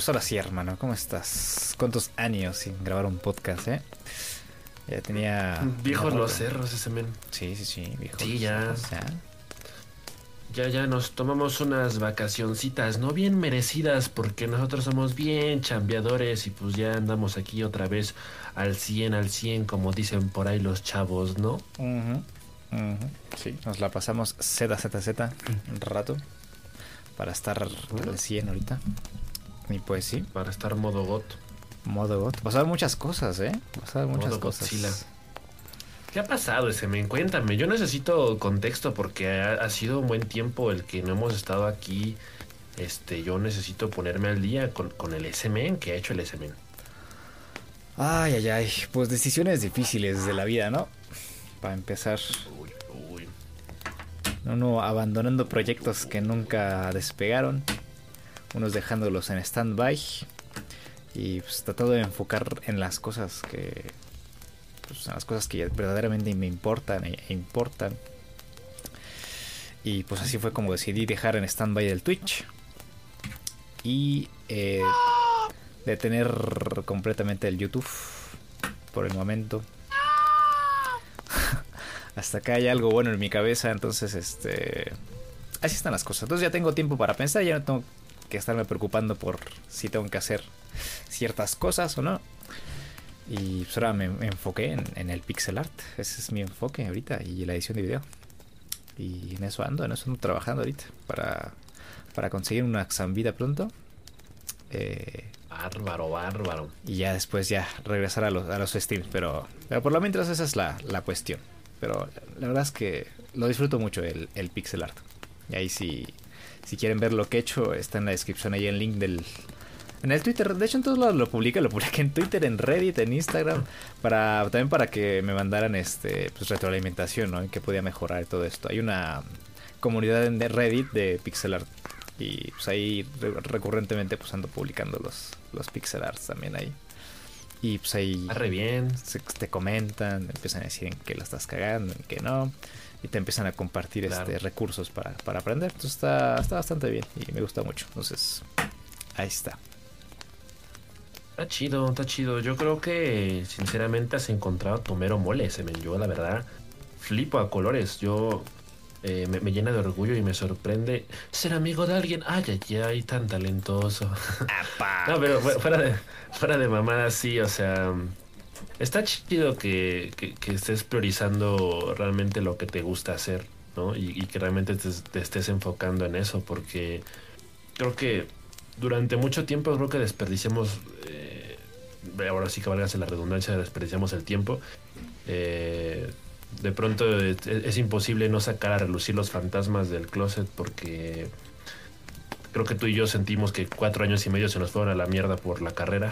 Pues ahora sí, hermano, ¿cómo estás? ¿Cuántos años sin grabar un podcast, eh? Ya tenía... Viejos los cerros ese men. Sí, sí, sí, viejos. Sí, ya. Ya, ya nos tomamos unas vacacioncitas, no bien merecidas, porque nosotros somos bien chambeadores y pues ya andamos aquí otra vez al 100, al 100, como dicen por ahí los chavos, ¿no? Sí, nos la pasamos Z, Z, Z un rato para estar al 100 ahorita. Y pues sí. Para estar modo GOT. Modo GOT. Pasaron muchas cosas, ¿eh? Pasaron muchas cosas. ¿Qué ha pasado ese men? Cuéntame. Yo necesito contexto porque ha, sido un buen tiempo el que no hemos estado aquí. Este, yo necesito ponerme al día con, con el SMN que ha hecho el SMN. Ay, ay, ay. Pues decisiones difíciles de la vida, ¿no? Para empezar. Uy, uy. Uno abandonando proyectos que nunca despegaron. Unos dejándolos en stand-by. Y pues tratando de enfocar en las cosas que pues, las cosas que verdaderamente me importan e importan. Y pues así fue como decidí dejar en stand-by el Twitch. Y eh, detener completamente el YouTube por el momento. Hasta acá hay algo bueno en mi cabeza, entonces este... Así están las cosas. Entonces ya tengo tiempo para pensar, ya no tengo que estarme preocupando por si tengo que hacer ciertas cosas o no. Y pues ahora me, enfoqué en, el pixel art. Ese es mi enfoque ahorita y la edición de video. Y en eso ando, en eso ando trabajando ahorita. Para, para conseguir una Xambida pronto. Eh, bárbaro, bárbaro. Y ya después ya regresar a los, a los streams. Pero, pero por lo mientras esa es la, la cuestión. Pero la verdad es que lo disfruto mucho el, el pixel art. Y ahí si, si quieren ver lo que he hecho, está en la descripción ahí el link del, en el Twitter, de hecho en todos lados lo publica, lo publica en Twitter, en Reddit, en Instagram, para también para que me mandaran este pues retroalimentación, ¿no? En que podía mejorar todo esto. Hay una comunidad en Reddit de pixel art y pues ahí recurrentemente pues ando publicando los los pixel arts también ahí. Y pues ahí re bien. te comentan, empiezan a decir en qué la estás cagando, en qué no y te empiezan a compartir este recursos para, para aprender. Entonces está, está bastante bien y me gusta mucho. Entonces, ahí está. Está chido, está chido. Yo creo que sinceramente has encontrado tu mero mole, ese men. Yo la verdad flipo a colores. Yo eh, me, llena de orgullo y me sorprende ser amigo de alguien. Ay, ay, ay, tan talentoso. no, pero fuera de, fuera de mamada, sí, o sea. Está chido que, estés priorizando realmente lo que te gusta hacer, ¿no? Y, que realmente te, estés enfocando en eso, porque creo que durante mucho tiempo creo que desperdiciamos eh, ahora sí que valga la redundancia, desperdiciamos el tiempo. Eh, de pronto es, imposible no sacar a relucir los fantasmas del closet porque creo que tú y yo sentimos que cuatro años y medio se nos fueron a la mierda por la carrera.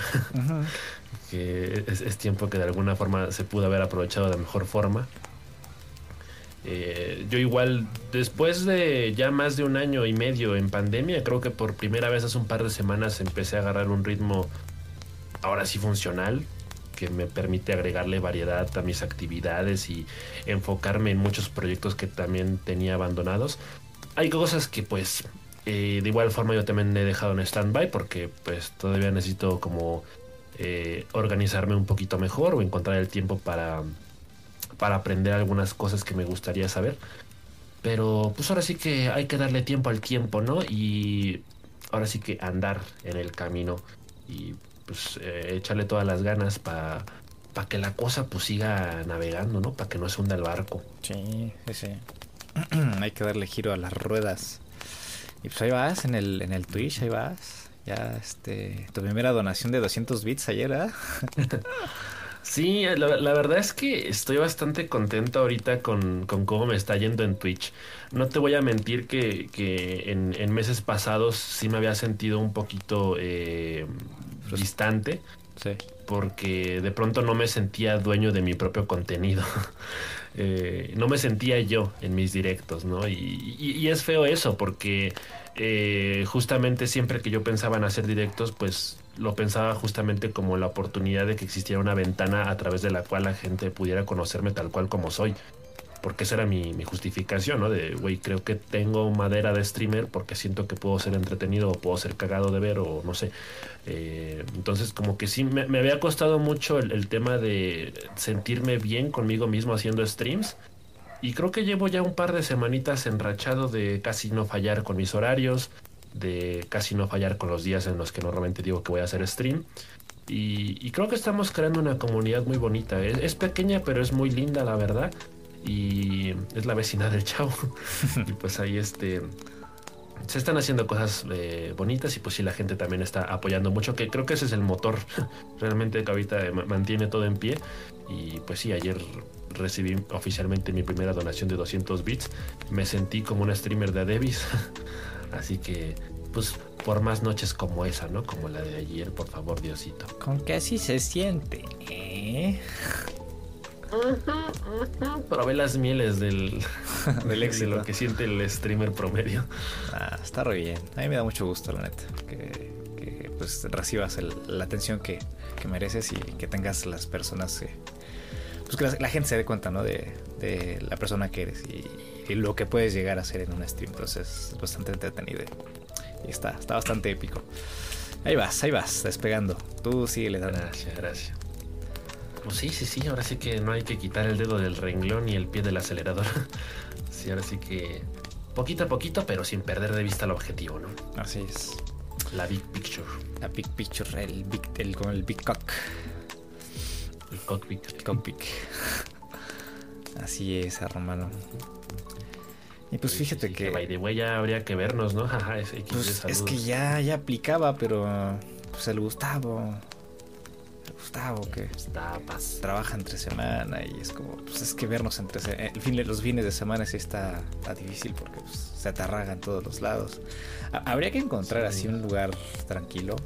que es, tiempo que de alguna forma se pudo haber aprovechado de mejor forma. Eh, yo igual, después de ya más de un año y medio en pandemia, creo que por primera vez hace un par de semanas empecé a agarrar un ritmo ahora sí funcional, que me permite agregarle variedad a mis actividades y enfocarme en muchos proyectos que también tenía abandonados. Hay cosas que pues de igual forma yo también he dejado en stand-by porque pues todavía necesito como eh, organizarme un poquito mejor o encontrar el tiempo para, para aprender algunas cosas que me gustaría saber. Pero pues ahora sí que hay que darle tiempo al tiempo, ¿no? Y ahora sí que andar en el camino y pues eh, echarle todas las ganas para que la cosa pues siga navegando, ¿no? Para que no se hunda el barco. Sí, sí, sí. Hay que darle giro a las ruedas. Y pues ahí vas en el, en el Twitch, ahí vas. Ya, este, tu primera donación de 200 bits ayer, ¿eh? Sí, la, verdad es que estoy bastante contento ahorita con, cómo me está yendo en Twitch. No te voy a mentir que, en, meses pasados sí me había sentido un poquito eh, distante. Sí. Porque de pronto no me sentía dueño de mi propio contenido. Eh, no me sentía yo en mis directos, ¿no? Y, es feo eso, porque eh, justamente siempre que yo pensaba en hacer directos, pues lo pensaba justamente como la oportunidad de que existiera una ventana a través de la cual la gente pudiera conocerme tal cual como soy. Porque esa era mi, justificación, ¿no? De, güey, creo que tengo madera de streamer porque siento que puedo ser entretenido o puedo ser cagado de ver o no sé. Eh, entonces como que sí, me, había costado mucho el, tema de sentirme bien conmigo mismo haciendo streams. Y creo que llevo ya un par de semanitas enrachado de casi no fallar con mis horarios, de casi no fallar con los días en los que normalmente digo que voy a hacer stream. Y, creo que estamos creando una comunidad muy bonita. Es pequeña, pero es muy linda, la verdad y es la vecina del chavo. y pues ahí este se están haciendo cosas eh, bonitas y pues sí la gente también está apoyando mucho, que creo que ese es el motor realmente que ahorita mantiene todo en pie. Y pues sí, ayer recibí oficialmente mi primera donación de 200 bits. Me sentí como un streamer de Adebis. Así que pues por más noches como esa, ¿no? Como la de ayer, por favor, Diosito. Con que así se siente, ¿eh? Probé las mieles del, del éxito. De lo que siente el streamer promedio. Ah, está re bien. A mí me da mucho gusto, la neta. Que, que pues recibas el, la atención que, que, mereces y que tengas las personas que. Pues que la, la gente se dé cuenta, ¿no? De, de la persona que eres y, y, lo que puedes llegar a hacer en un stream. Entonces es bastante entretenido. Y está, está bastante épico. Ahí vas, ahí vas, despegando. Tú sigue le dando. Gracias, gracias. Pues sí, sí, sí, ahora sí que no hay que quitar el dedo del renglón y el pie del acelerador. sí, ahora sí que poquito a poquito, pero sin perder de vista el objetivo, ¿no? Así es. La big picture. La big picture, el big, el, el big cock. El cockpit. El cockpit. Así es, hermano. Y pues sí, fíjate sí, que. By the way, ya habría que vernos, ¿no? Es, pues es que ya, ya aplicaba, pero. Pues el Gustavo. Gustavo que Gustavas. trabaja entre semana y es como, pues es que vernos entre el fin, los fines de semana sí está, está difícil porque pues, se atarraga en todos los lados. Habría que encontrar sí. así un lugar tranquilo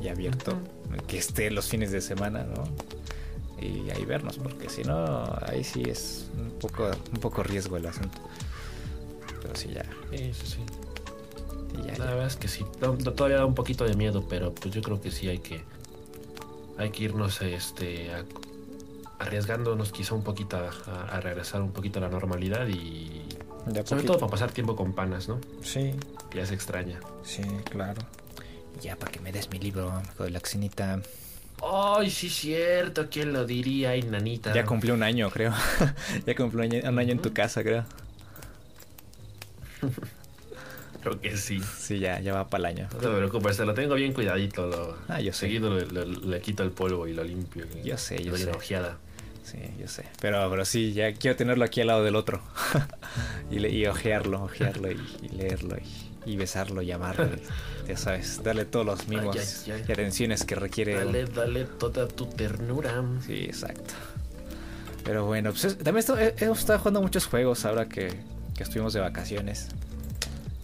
y abierto uh -huh. que esté los fines de semana, ¿no? Y ahí vernos, porque si no, ahí sí es un poco, un poco riesgo el asunto. Pero sí, ya. Sí, sí, sí. Ya, La ya. verdad es que sí, todavía da un poquito de miedo, pero pues yo creo que sí hay que hay que irnos este, a, arriesgándonos quizá un poquito a, a, regresar un poquito a la normalidad y sobre todo para pasar tiempo con panas, ¿no? Sí. Ya se extraña. Sí, claro. Ya para que me des mi libro, hijo de la xinita. Ay, sí, cierto, ¿quién lo diría, Ay, nanita? Ya cumplió un año, creo. ya cumplió un año, un año en tu casa, creo. Creo que sí. Sí, ya, ya va para el año. No te preocupes, lo tengo bien cuidadito. Lo, ah, yo sé. Seguido le, le, le, quito el polvo y lo limpio. Yo sé, yo doy sé. Una ojeada. Sí, yo sé. Pero, pero sí, ya quiero tenerlo aquí al lado del otro. y, le, y ojearlo, ojearlo y, y leerlo y, y, besarlo y amarlo. ya sabes, darle todos los mimos ay, ay, ay. y atenciones que requiere. Dale, dale toda tu ternura. Sí, exacto. Pero bueno, pues es, también esto, hemos estado jugando muchos juegos ahora que, que estuvimos de vacaciones.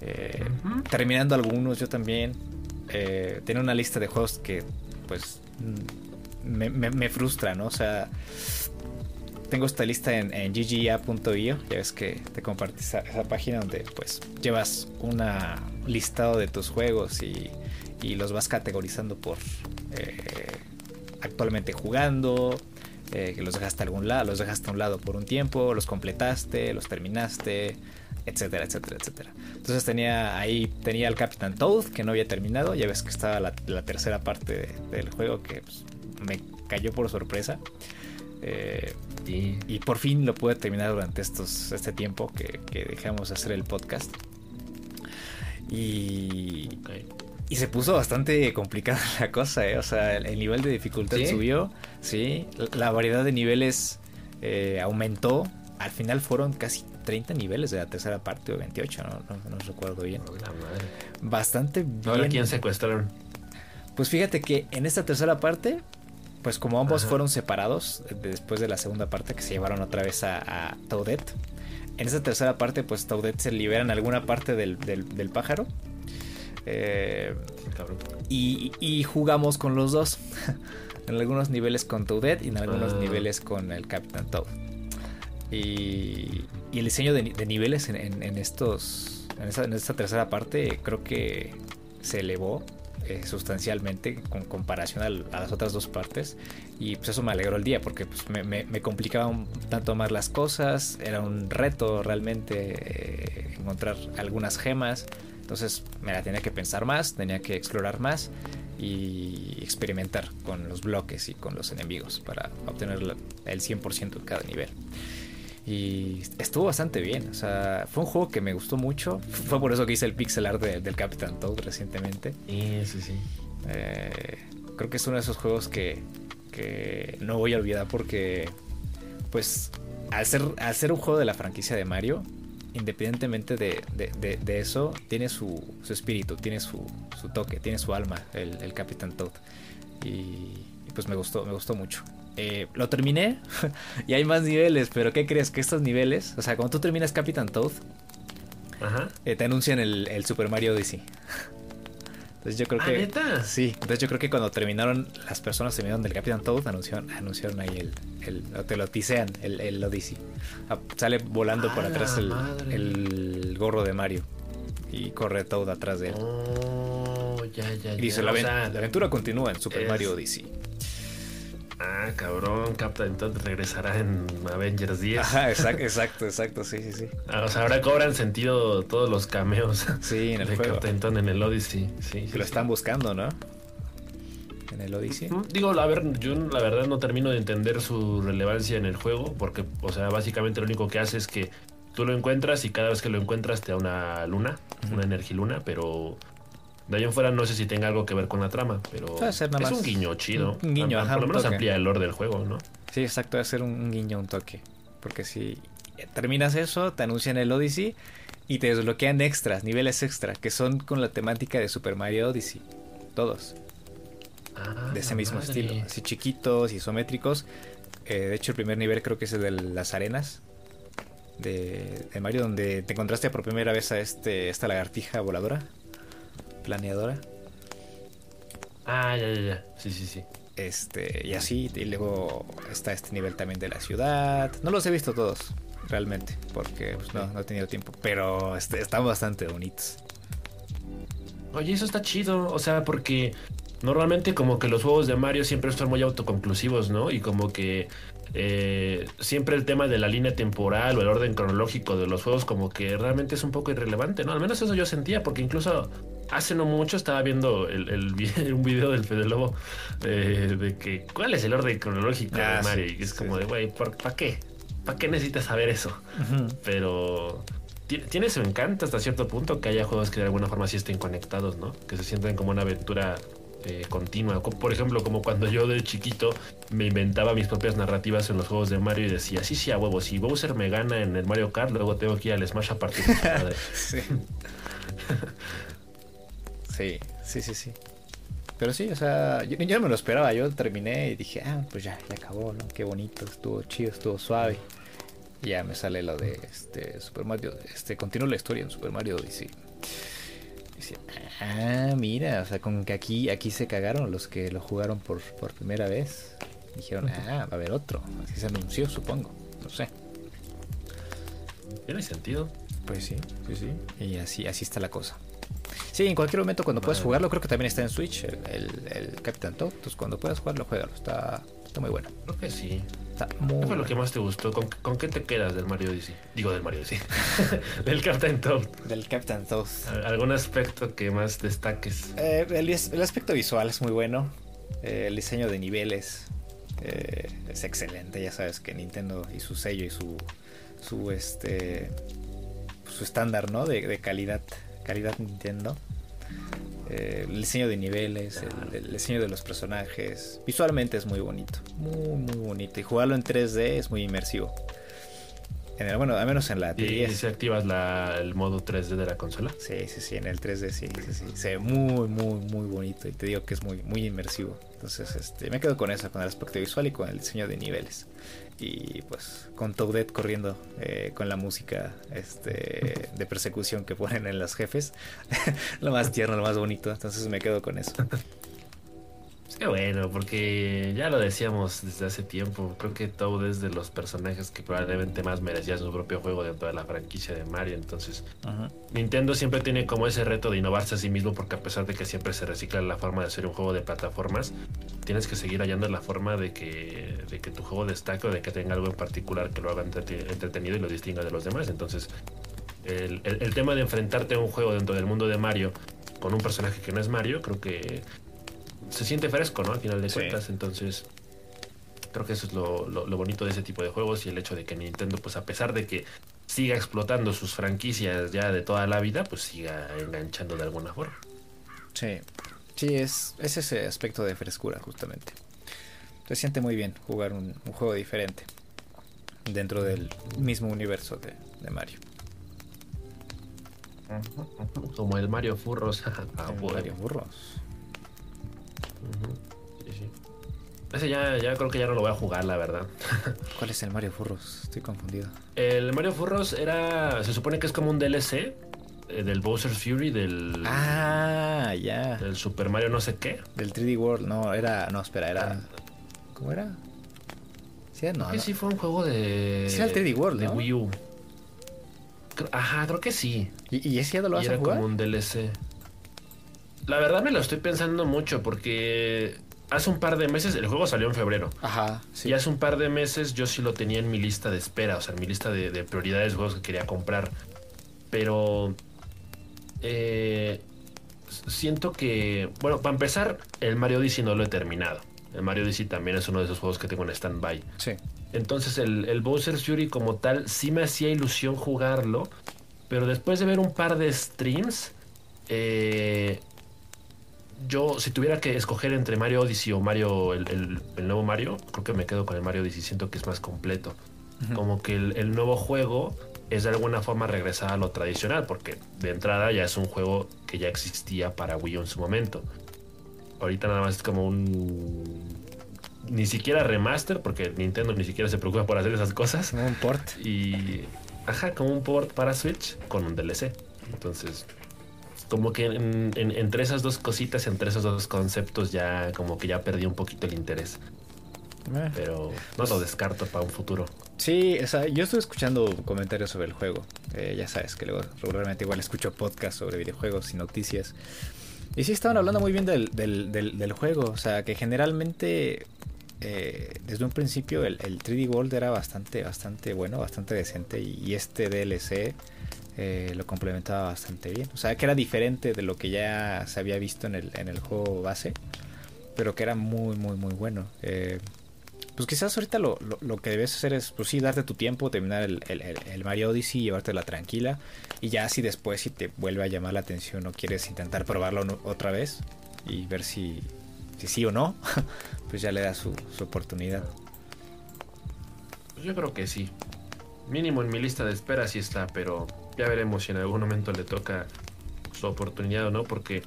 Eh, uh -huh. Terminando algunos, yo también. Eh, tenía una lista de juegos que, pues, me, me, me, frustra, ¿no? O sea, tengo esta lista en, en gga.io. Ya ves que te compartí esa, esa, página donde, pues, llevas un listado de tus juegos y, y, los vas categorizando por eh, actualmente jugando. Eh, que los dejaste a algún lado, los dejaste a un lado por un tiempo, los completaste, los terminaste, etcétera, etcétera, etcétera. Entonces tenía ahí, tenía el Capitán Toad que no había terminado, ya ves que estaba la, la tercera parte de, del juego que pues, me cayó por sorpresa. Eh, y, y, por fin lo pude terminar durante estos, este tiempo que, que dejamos de hacer el podcast. Y, okay. y se puso bastante complicada la cosa, ¿eh? o sea, el, el, nivel de dificultad ¿Sí? subió, sí, la variedad de niveles eh, aumentó. Al final fueron casi 30 niveles de la tercera parte o 28, no, no, no recuerdo bien. La madre. Bastante bien. ¿Ahora quién secuestraron? Pues fíjate que en esta tercera parte, pues como ambos Ajá. fueron separados después de la segunda parte que se llevaron otra vez a, a Toadette, en esa tercera parte, pues Toadette se libera en alguna parte del, del, del pájaro. Eh, y, y, jugamos con los dos. en algunos niveles con Toadette y en algunos ah. niveles con el Capitán Toad. Y, y el diseño de, de niveles en, en, en estos. En esta, en esta, tercera parte creo que se elevó eh, sustancialmente con comparación a, las otras dos partes y pues eso me alegró el día porque pues, me, me, complicaba un tanto más las cosas, era un reto realmente eh, encontrar algunas gemas, entonces me la tenía que pensar más, tenía que explorar más y experimentar con los bloques y con los enemigos para obtener el 100% en cada nivel. Y estuvo bastante bien. O sea, fue un juego que me gustó mucho. Fue por eso que hice el pixel art del Captain Toad recientemente. Sí, sí, sí. Eh, creo que es uno de esos juegos que, no voy a olvidar porque, pues, al ser, al ser un juego de la franquicia de Mario, independientemente de, eso, tiene su, espíritu, tiene su, toque, tiene su alma, el, el Captain Toad. Y, y, pues me gustó, me gustó mucho. Eh, lo terminé y hay más niveles, pero ¿qué crees? Que estos niveles, o sea, cuando tú terminas Captain Toad, eh, te anuncian el, Super Mario Odyssey. Entonces yo creo ¿Ah, que... ¿neta? Sí, entonces yo creo que cuando terminaron, las personas terminaron del Captain Toad, anunciaron, anunciaron ahí el, el te lo tisean, el, el Odyssey. Ah, sale volando por atrás el, gorro de Mario y corre Toad atrás de él. Oh, ya, ya, y dice, la, aventura continúa en Super Mario Odyssey. Ah, cabrón, Captain Todd regresará en Avengers 10. Ajá, exacto, exacto, exacto, sí, sí, sí. Ah, o sea, ahora cobran sentido todos los cameos sí, en el de juego. Captain Todd en el Odyssey. Sí, que lo están buscando, ¿no? En el Odyssey. Digo, a ver, yo la verdad no termino de entender su relevancia en el juego, porque, o sea, básicamente lo único que hace es que tú lo encuentras y cada vez que lo encuentras te da una luna, una energiluna, pero de ahí en fuera no sé si tenga algo que ver con la trama, pero es un guiño chido. Un guiño, Por lo menos amplía el lore del juego, ¿no? Sí, exacto, debe ser un guiño, un toque. Porque si terminas eso, te anuncian el Odyssey y te desbloquean extras, niveles extra, que son con la temática de Super Mario Odyssey. Todos. Ah, de ese mismo estilo. Así chiquitos y isométricos. Eh, de hecho, el primer nivel creo que es el de las arenas. De, de, Mario, donde te encontraste por primera vez a este, esta lagartija voladora planeadora. Ah, ya, ya, ya. Sí, sí, sí. Este, y así, y luego está este nivel también de la ciudad. No los he visto todos, realmente, porque pues, no, no he tenido tiempo, pero este, están bastante bonitos. Oye, eso está chido, o sea, porque normalmente como que los juegos de Mario siempre son muy autoconclusivos, ¿no? Y como que eh, siempre el tema de la línea temporal o el orden cronológico de los juegos como que realmente es un poco irrelevante, ¿no? Al menos eso yo sentía, porque incluso hace no mucho estaba viendo el, un video del Fede Lobo eh, de que cuál es el orden cronológico de ah, Mario. y es como de, güey, ¿para qué? ¿Para qué necesitas saber eso? Pero tiene su encanto hasta cierto punto que haya juegos que de alguna forma sí estén conectados, ¿no? Que se sienten como una aventura eh, continua. Por ejemplo, como cuando yo de chiquito me inventaba mis propias narrativas en los juegos de Mario y decía, sí, sí, a huevo, si Bowser me gana en el Mario Kart, luego tengo que ir al Smash a partir de sí. sí, sí, sí, sí. Pero sí, o sea, yo, no me lo esperaba, yo terminé y dije, ah, pues ya, ya acabó, ¿no? Qué bonito, estuvo chido, estuvo suave. Y ya me sale lo de este Super Mario, este, continúa la historia en Super Mario Odyssey ah, mira, o sea, con que aquí, aquí se cagaron los que lo jugaron por, por primera vez. Dijeron, ah, va a haber otro. Así se anunció, supongo. No sé. Tiene sentido. Pues sí, sí, sí. Y así, así está la cosa. Sí, en cualquier momento cuando puedas jugarlo, creo que también está en Switch, el, el, Captain Toad. Entonces cuando puedas jugarlo, juégalo. Está, está muy bueno. Creo que sí. ¿Qué fue lo que más te gustó? ¿Con, qué te quedas del Mario Odyssey? Digo del Mario Odyssey. del Captain Toad. Del Captain Toad. ¿Algún aspecto que más destaques? Eh, el, aspecto visual es muy bueno. Eh, el diseño de niveles eh, es excelente. Ya sabes que Nintendo y su sello y su, su este su estándar ¿no? de, de calidad calidad Nintendo eh, el diseño de niveles, el, diseño de los personajes. Visualmente es muy bonito, muy, muy bonito. Y jugarlo en 3D es muy inmersivo. En bueno, al menos en la ¿Y si activas el modo 3D de la consola? Sí, sí, sí, en el 3D sí, sí, sí. Se ve muy, muy, muy bonito. Y te digo que es muy, muy inmersivo. Entonces, este, me quedo con eso, con el aspecto visual y con el diseño de niveles y pues con Toadette corriendo eh, con la música este, de persecución que ponen en los jefes. lo más tierno, lo más bonito. Entonces me quedo con eso. Qué bueno, porque ya lo decíamos desde hace tiempo. Creo que Toad es de los personajes que probablemente más merecía su propio juego dentro de la franquicia de Mario. Entonces, Nintendo siempre tiene como ese reto de innovarse a sí mismo, porque a pesar de que siempre se recicla la forma de hacer un juego de plataformas, tienes que seguir hallando la forma de que, de que tu juego destaque o de que tenga algo en particular que lo haga entretenido y lo distinga de los demás. Entonces, el, el tema de enfrentarte a un juego dentro del mundo de Mario con un personaje que no es Mario, creo que se siente fresco, ¿no? Al final de cuentas, entonces creo que eso es lo, bonito de ese tipo de juegos y el hecho de que Nintendo, pues a pesar de que siga explotando sus franquicias ya de toda la vida, pues siga enganchando de alguna forma. Sí, sí, es, ese aspecto de frescura justamente. Se siente muy bien jugar un, juego diferente dentro del mismo universo de, Mario. Como el Mario Furros. Mario Furros. Ese ya, ya creo que ya no lo voy a jugar, la verdad. ¿Cuál es el Mario Furros? Estoy confundido. El Mario Furros era. Se supone que es como un DLC eh, del Bowser's Fury, del. Ah, ya. Del Super Mario no sé qué. Del 3D World, no, era. No, espera, era. Ah. ¿Cómo era? Sí, no. sí fue un juego de. Sí, era el 3D World, De Wii U. Ajá, creo que sí. ¿Y, ese ya no lo vas y era como un DLC. La verdad me lo estoy pensando mucho porque hace un par de meses, el juego salió en febrero. Ajá. Sí. Y hace un par de meses yo sí lo tenía en mi lista de espera, o sea, en mi lista de, prioridades de juegos que quería comprar. Pero eh, siento que, bueno, para empezar, el Mario Odyssey no lo he terminado. El Mario Odyssey también es uno de esos juegos que tengo en stand-by. Sí. Entonces el, el Bowser's Fury como tal sí me hacía ilusión jugarlo, pero después de ver un par de streams, eh, yo, si tuviera que escoger entre Mario Odyssey o Mario, el, nuevo Mario, creo que me quedo con el Mario Odyssey. Siento que es más completo. Como que el, nuevo juego es de alguna forma regresar a lo tradicional, porque de entrada ya es un juego que ya existía para Wii U en su momento. Ahorita nada más es como un. Ni siquiera remaster, porque Nintendo ni siquiera se preocupa por hacer esas cosas. Como un port. Y. Ajá, como un port para Switch con un DLC. Entonces, como que entre esas dos cositas, entre esos dos conceptos, ya como que ya perdí un poquito el interés. Eh. Pero no lo descarto para un futuro. Sí, o sea, yo estoy escuchando comentarios sobre el juego. Eh, ya sabes que luego regularmente igual escucho podcasts sobre videojuegos y noticias. Y sí estaban hablando muy bien del, del, del, juego. O sea, que generalmente eh, desde un principio el, 3D World era bastante, bastante bueno, bastante decente. Y este DLC eh, lo complementaba bastante bien. O sea, que era diferente de lo que ya se había visto en el, en el juego base, pero que era muy, muy, muy bueno. Eh, pues quizás ahorita lo, lo, que debes hacer es, pues sí, darte tu tiempo, terminar el, el, Mario Odyssey, llevártela tranquila. Y ya si después, si te vuelve a llamar la atención o quieres intentar probarlo otra vez y ver si, si sí o no, pues ya le das su, su oportunidad. Yo creo que sí. Mínimo en mi lista de espera sí está, pero ya veremos si en algún momento le toca su oportunidad o no, porque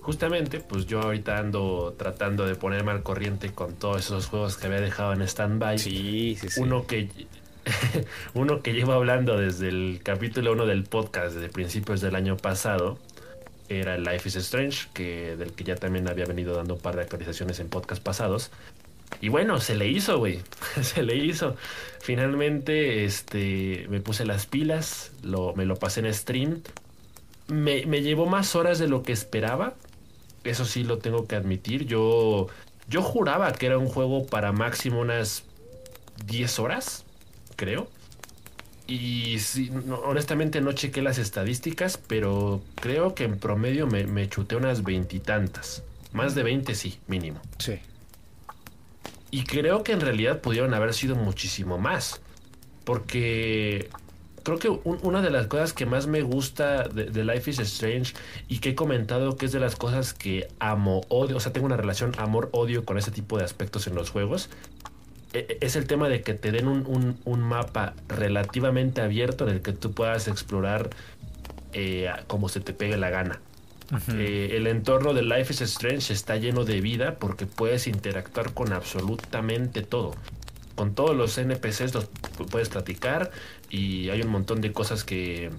justamente, pues yo ahorita ando tratando de ponerme al corriente con todos esos juegos que había dejado en stand-by. Sí, sí, sí. Uno que, uno que llevo hablando desde el capítulo 1 del podcast, desde principios del año pasado, era Life is Strange, que, del que ya también había venido dando un par de actualizaciones en podcast pasados. Y bueno, se le hizo, güey. se le hizo. Finalmente, este, me puse las pilas, lo, me lo pasé en stream. Me, me, llevó más horas de lo que esperaba. Eso sí lo tengo que admitir. Yo, yo juraba que era un juego para máximo unas 10 horas, creo. Y sí, honestamente no chequé las estadísticas, pero creo que en promedio me, me chuté unas veintitantas. Más de 20 sí, mínimo. Sí. Y creo que en realidad pudieron haber sido muchísimo más. Porque creo que una de las cosas que más me gusta de, Life is Strange y que he comentado que es de las cosas que amo, odio, o sea, tengo una relación amor-odio con ese tipo de aspectos en los juegos, e, e, es el tema de que te den un, mapa relativamente abierto en el que tú puedas explorar eh, como se te pegue la gana. Eh, el entorno de Life is Strange está lleno de vida porque puedes interactuar con absolutamente todo. Con todos los NPCs los puedes platicar y hay un montón de cosas que,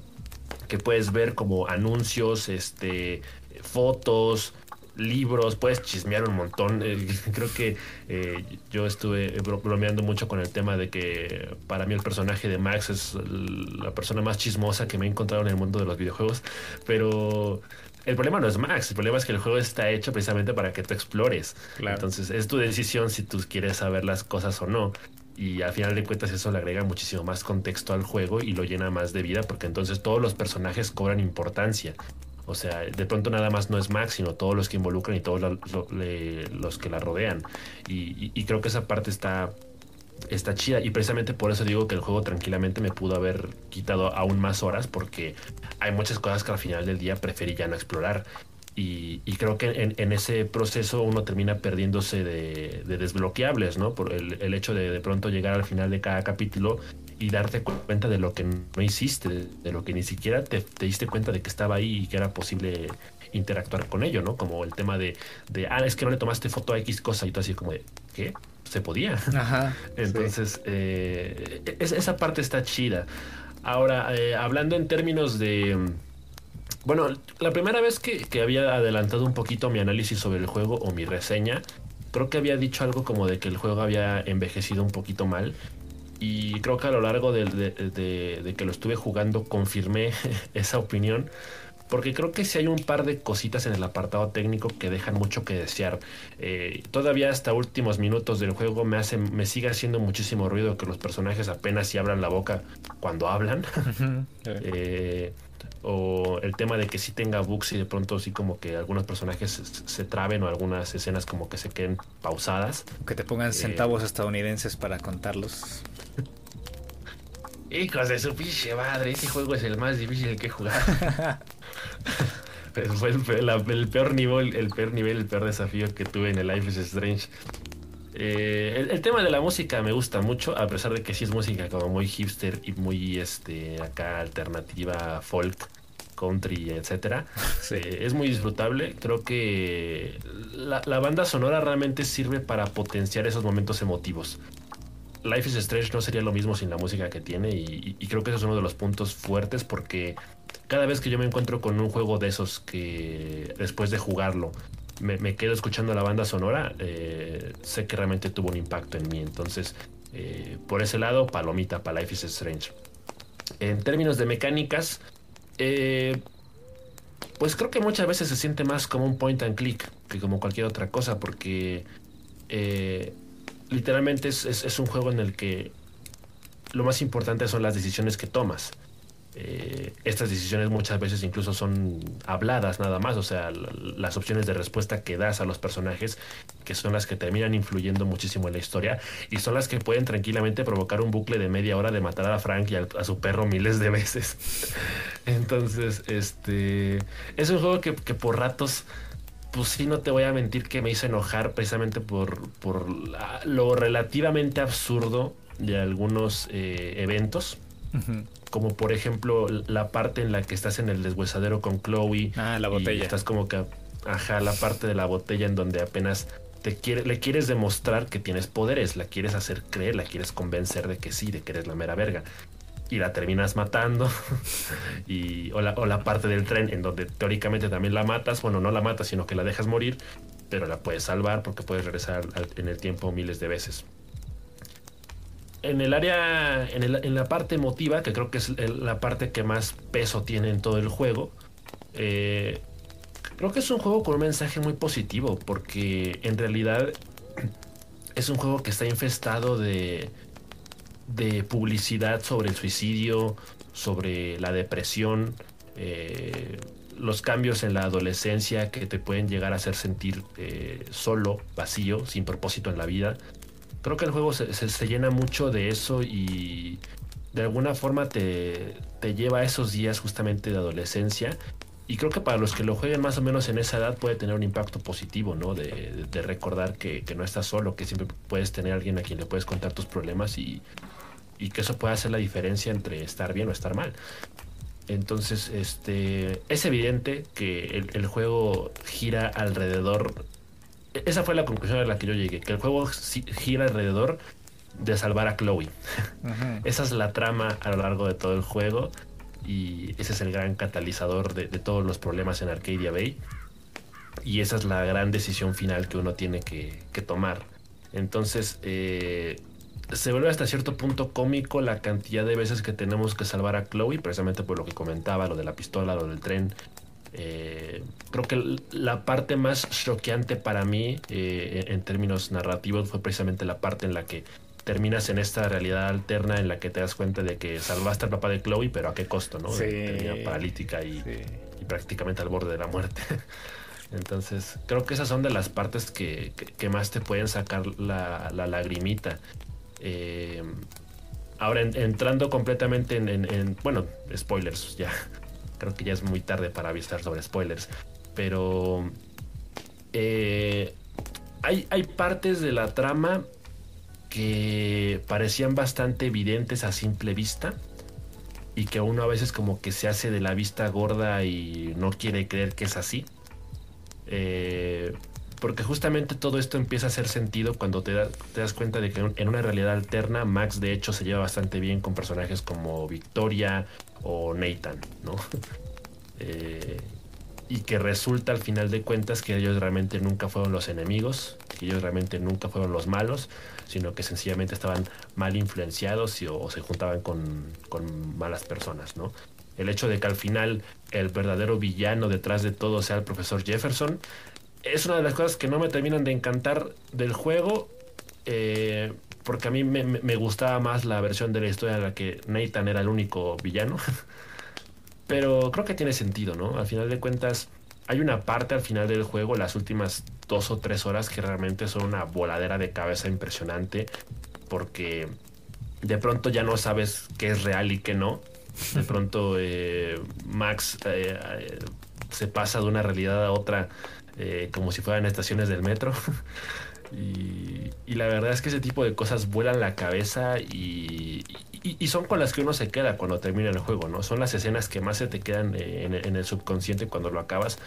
que puedes ver como anuncios, este, fotos, libros, puedes chismear un montón. Eh, creo que eh, yo estuve bromeando mucho con el tema de que para mí el personaje de Max es la persona más chismosa que me he encontrado en el mundo de los videojuegos, pero el problema no es Max, el problema es que el juego está hecho precisamente para que tú explores. Entonces es tu decisión si tú quieres saber las cosas o no. Y al final de cuentas eso le agrega muchísimo más contexto al juego y lo llena más de vida porque entonces todos los personajes cobran importancia. O sea, de pronto nada más no es Max, sino todos los que involucran y todos los que la rodean. Y, creo que esa parte está, está chida. Y precisamente por eso digo que el juego tranquilamente me pudo haber quitado aún más horas, porque hay muchas cosas que al final del día preferí ya no explorar. Y, creo que en, ese proceso uno termina perdiéndose de, desbloqueables, ¿no? Por el, hecho de de pronto llegar al final de cada capítulo y darte cuenta de lo que no hiciste, de lo que ni siquiera te, diste cuenta de que estaba ahí y que era posible interactuar con ello, ¿no? Como el tema de, de ah, es que no le tomaste foto a X cosa y tú así como de, ¿qué? Se podía. Ajá, Entonces, eh, esa parte está chida. Ahora, eh, hablando en términos de... Bueno, la primera vez que, que había adelantado un poquito mi análisis sobre el juego o mi reseña, creo que había dicho algo como de que el juego había envejecido un poquito mal y creo que a lo largo de, que lo estuve jugando confirmé esa opinión. Porque creo que si hay un par de cositas en el apartado técnico que dejan mucho que desear. Eh, todavía hasta últimos minutos del juego me hace, me sigue haciendo muchísimo ruido que los personajes apenas si abran la boca cuando hablan. eh, o el tema de que si tenga bugs y de pronto sí como que algunos personajes se, traben o algunas escenas como que se queden pausadas. Que te pongan eh, centavos estadounidenses para contarlos. Hijos de su pinche madre, este juego es el más difícil que jugar. fue el, peor nivel, el peor nivel, el peor desafío que tuve en el Life is Strange. Eh, el, tema de la música me gusta mucho, a pesar de que sí es música como muy hipster y muy este acá alternativa, folk, country, etcétera. Eh, es muy disfrutable. Creo que la, banda sonora realmente sirve para potenciar esos momentos emotivos. Life is Strange no sería lo mismo sin la música que tiene y, creo que eso es uno de los puntos fuertes porque cada vez que yo me encuentro con un juego de esos que después de jugarlo me, quedo escuchando la banda sonora, eh, sé que realmente tuvo un impacto en mí. Entonces, eh, por ese lado, palomita para Life is Strange. En términos de mecánicas, eh, pues creo que muchas veces se siente más como un point and click que como cualquier otra cosa, porque literalmente es, un juego en el que lo más importante son las decisiones que tomas. Eh, estas decisiones muchas veces incluso son habladas nada más, o sea, las opciones de respuesta que das a los personajes, que son las que terminan influyendo muchísimo en la historia, y son las que pueden tranquilamente provocar un bucle de media hora de matar a Frank y a, su perro miles de veces. Entonces, este es un juego que, por ratos pues sí, no te voy a mentir que me hizo enojar precisamente por, por lo relativamente absurdo de algunos eh, eventos como por ejemplo la parte en la que estás en el deshuesadero con Chloe. Ah, la botella. estás como que, ajá, la parte de la botella en donde apenas te quiere, le quieres demostrar que tienes poderes, la quieres hacer creer, la quieres convencer de que sí, de que eres la mera verga. Y la terminas matando. y, o, la, parte del tren en donde teóricamente también la matas. Bueno, no la matas, sino que la dejas morir, pero la puedes salvar porque puedes regresar en el tiempo miles de veces en el área, en, la parte emotiva, que creo que es la parte que más peso tiene en todo el juego, eh, creo que es un juego con un mensaje muy positivo, porque en realidad es un juego que está infestado de, de publicidad sobre el suicidio, sobre la depresión, eh, los cambios en la adolescencia que te pueden llegar a hacer sentir eh, solo, vacío, sin propósito en la vida creo que el juego se, llena mucho de eso y de alguna forma te, lleva a esos días justamente de adolescencia. Y creo que para los que lo jueguen más o menos en esa edad puede tener un impacto positivo, ¿no? De, recordar que, no estás solo, que siempre puedes tener a alguien a quien le puedes contar tus problemas y, que eso puede hacer la diferencia entre estar bien o estar mal. Entonces, este, es evidente que el, el juego gira alrededor esa fue la conclusión a la que yo llegué, que el juego gira alrededor de salvar a Chloe. Esa es la trama a lo largo de todo el juego y ese es el gran catalizador de, todos los problemas en Arcadia Bay. Y esa es la gran decisión final que uno tiene que, tomar. Entonces, eh, se vuelve hasta cierto punto cómico la cantidad de veces que tenemos que salvar a Chloe, precisamente por lo que comentaba, lo de la pistola, lo del tren. Eh, creo que la parte más choqueante para mí eh, en términos narrativos fue precisamente la parte en la que terminas en esta realidad alterna en la que te das cuenta de que salvaste al papá de Chloe, pero a qué costo, ¿no? Sí. paralítica y, prácticamente al borde de la muerte. Entonces, creo que esas son de las partes que, más te pueden sacar la, lagrimita. Eh, ahora, entrando completamente en, bueno, spoilers, ya. Creo que ya es muy tarde para avisar sobre spoilers. Pero eh, hay, hay partes de la trama que parecían bastante evidentes a simple vista y que uno a veces como que se hace de la vista gorda y no quiere creer que es así. Eh, porque justamente todo esto empieza a hacer sentido cuando te, das cuenta de que en una realidad alterna Max de hecho se lleva bastante bien con personajes como Victoria o Nathan, ¿no? Eh, y que resulta al final de cuentas que ellos realmente nunca fueron los enemigos, que ellos realmente nunca fueron los malos, sino que sencillamente estaban mal influenciados o, se juntaban con, malas personas, ¿no? El hecho de que al final el verdadero villano detrás de todo sea el profesor Jefferson es una de las cosas que no me terminan de encantar del juego. Eh, porque a mí me, gustaba más la versión de la historia en la que Nathan era el único villano. Pero creo que tiene sentido, ¿no? Al final de cuentas, hay una parte al final del juego, las últimas dos o tres horas, que realmente son una voladera de cabeza impresionante, porque de pronto ya no sabes qué es real y qué no. De pronto eh, Max eh, eh, se pasa de una realidad a otra como si fueran estaciones del metro. y, la verdad es que ese tipo de cosas vuelan la cabeza y, son con las que uno se queda cuando termina el juego, ¿no? Son las escenas que más se te quedan en, el subconsciente cuando lo acabas,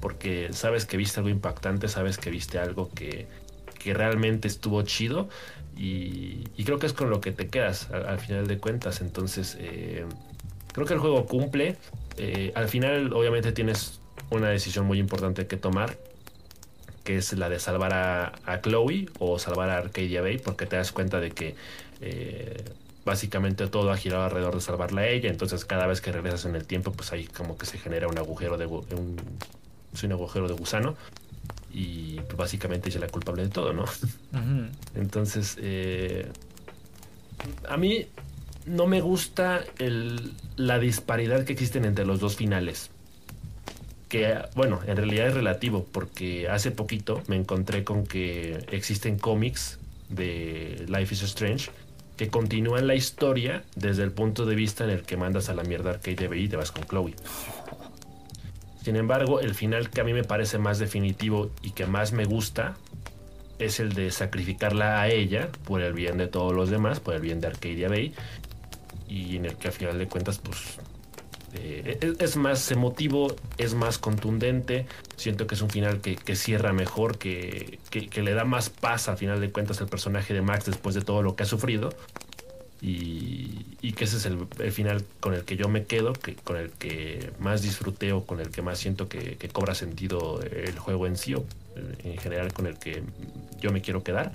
porque sabes que viste algo impactante, sabes que viste algo que, realmente estuvo chido y, creo que es con lo que te quedas al, final de cuentas. Entonces, eh, creo que el juego cumple. Eh, al final, obviamente, tienes una decisión muy importante que tomar, que es la de salvar a, a Chloe o salvar a Arcadia Bay, porque te das cuenta de que básicamente todo ha girado alrededor de salvarla a ella. Entonces, cada vez que regresas en el tiempo, pues ahí como que se genera un agujero de un, un agujero de gusano. Y pues, básicamente ella es la culpable de todo, ¿no? Entonces, eh, a mí no me gusta el, la disparidad que existen entre los dos finales. Que, bueno, en realidad es relativo, porque hace poquito me encontré con que existen cómics de Life is Strange que continúan la historia desde el punto de vista en el que mandas a la mierda Arcade y te vas con Chloe. Sin embargo, el final que a mí me parece más definitivo y que más me gusta es el de sacrificarla a ella por el bien de todos los demás, por el bien de Arcadia Bay, y en el que al final de cuentas, pues eh, es, más emotivo, es más contundente. Siento que es un final que, cierra mejor, que, le da más paz al final de cuentas al personaje de Max después de todo lo que ha sufrido. Y, que ese es el, final con el que yo me quedo, que, con el que más disfruté o con el que más siento que, cobra sentido el juego en sí, o en general con el que yo me quiero quedar.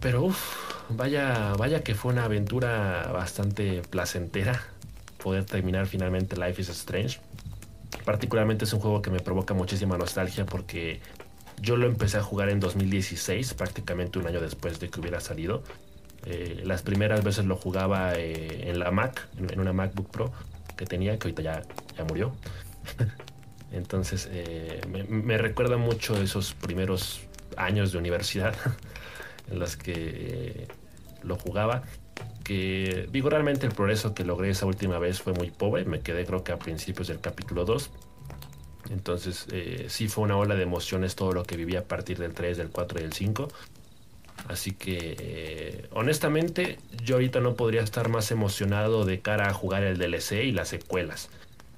Pero uff, vaya, vaya que fue una aventura bastante placentera poder terminar finalmente Life is Strange. Particularmente es un juego que me provoca muchísima nostalgia porque yo lo empecé a jugar en 2016, prácticamente un año después de que hubiera salido. Eh, las primeras veces lo jugaba eh, en la Mac, en, una MacBook Pro que tenía, que ahorita ya, ya murió. Entonces eh, me, me, recuerda mucho esos primeros años de universidad en los que lo jugaba que digo realmente el progreso que logré esa última vez fue muy pobre, me quedé creo que a principios del capítulo 2. Entonces eh, sí fue una ola de emociones todo lo que viví a partir del 3, del 4 y del 5. Así que eh, honestamente yo ahorita no podría estar más emocionado de cara a jugar el DLC y las secuelas.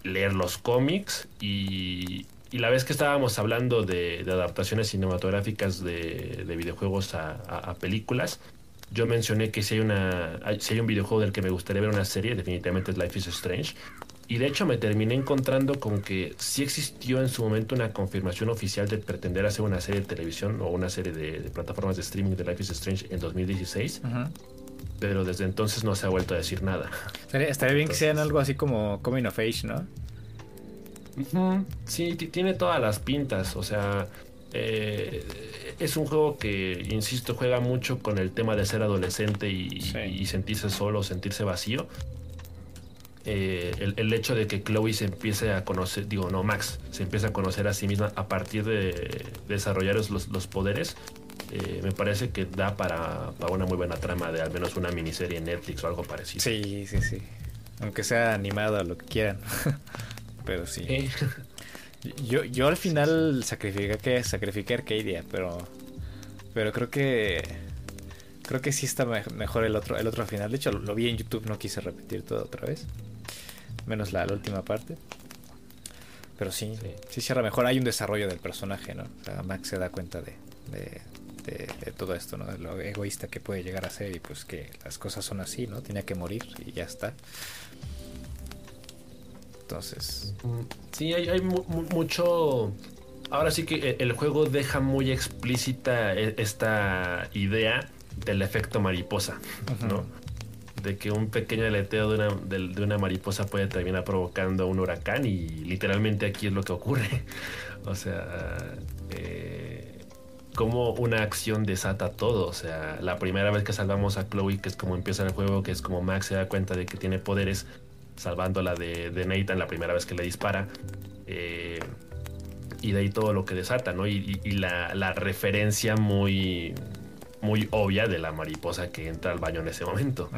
Leer los cómics y, y la vez que estábamos hablando de, adaptaciones cinematográficas de, videojuegos a películas, yo mencioné que si hay, una, si hay un videojuego del que me gustaría ver una serie, definitivamente es Life is Strange. Y de hecho me terminé encontrando con que sí existió en su momento una confirmación oficial de pretender hacer una serie de televisión o una serie de, plataformas de streaming de Life is Strange en 2016. Pero desde entonces no se ha vuelto a decir nada. Estaría, bien que sean algo así como Coming of Age, ¿no? Sí, tiene todas las pintas. O sea, eh, es un juego que, insisto, juega mucho con el tema de ser adolescente y sentirse solo, sentirse vacío. Eh, el, hecho de que Chloe se empiece a conocer, digo, no, Max, se empieza a conocer a sí misma a partir de, desarrollar los, poderes, eh, me parece que da para, una muy buena trama de al menos una miniserie en Netflix o algo parecido. Sí, sí, sí. Aunque sea animado, lo que quieran. pero sí. Yo, yo al final sacrifiqué, que sacrifiqué Arcadia, pero, pero creo que creo que sí está mejor el otro el otro final. De hecho, lo vi en YouTube, no quise repetir todo otra vez menos la, última parte. Pero sí, sí, cierra mejor. Hay un desarrollo del personaje, ¿no? Max se da cuenta de, de, todo esto, ¿no? De lo egoísta que puede llegar a ser y pues que las cosas son así, ¿no? Tiene que morir y ya está. Entonces... Sí, hay, mucho... Ahora sí que el juego deja muy explícita e, esta idea del efecto mariposa, ¿no? de que un pequeño aleteo de una, de, una mariposa puede terminar provocando un huracán y literalmente aquí es lo que ocurre. o sea, eh, como una acción desata todo. O sea, la primera vez que salvamos a Chloe, que es como empieza el juego, que es como Max se da cuenta de que tiene poderes, salvándola de, de Nathan la primera vez que le dispara. Eh, y de ahí todo lo que desata, ¿no? Y, la, la referencia muy muy obvia de la mariposa que entra al baño en ese momento.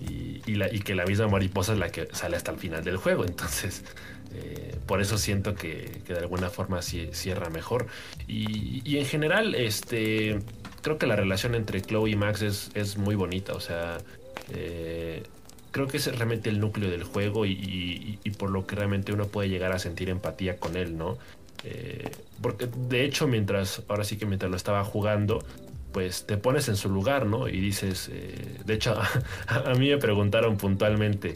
Y, la, y, que la misma mariposa es la que sale hasta el final del juego. Entonces, eh, por eso siento que, de alguna forma cierra mejor. Y, en general, este, creo que la relación entre Chloe y Max es, es muy bonita. O sea, eh, creo que es realmente el núcleo del juego y, por lo que realmente uno puede llegar a sentir empatía con él, ¿no? Eh, porque de hecho, mientras, ahora sí que mientras lo estaba jugando, pues te pones en su lugar, ¿no? Y dices, eh, de hecho, a, mí me preguntaron puntualmente,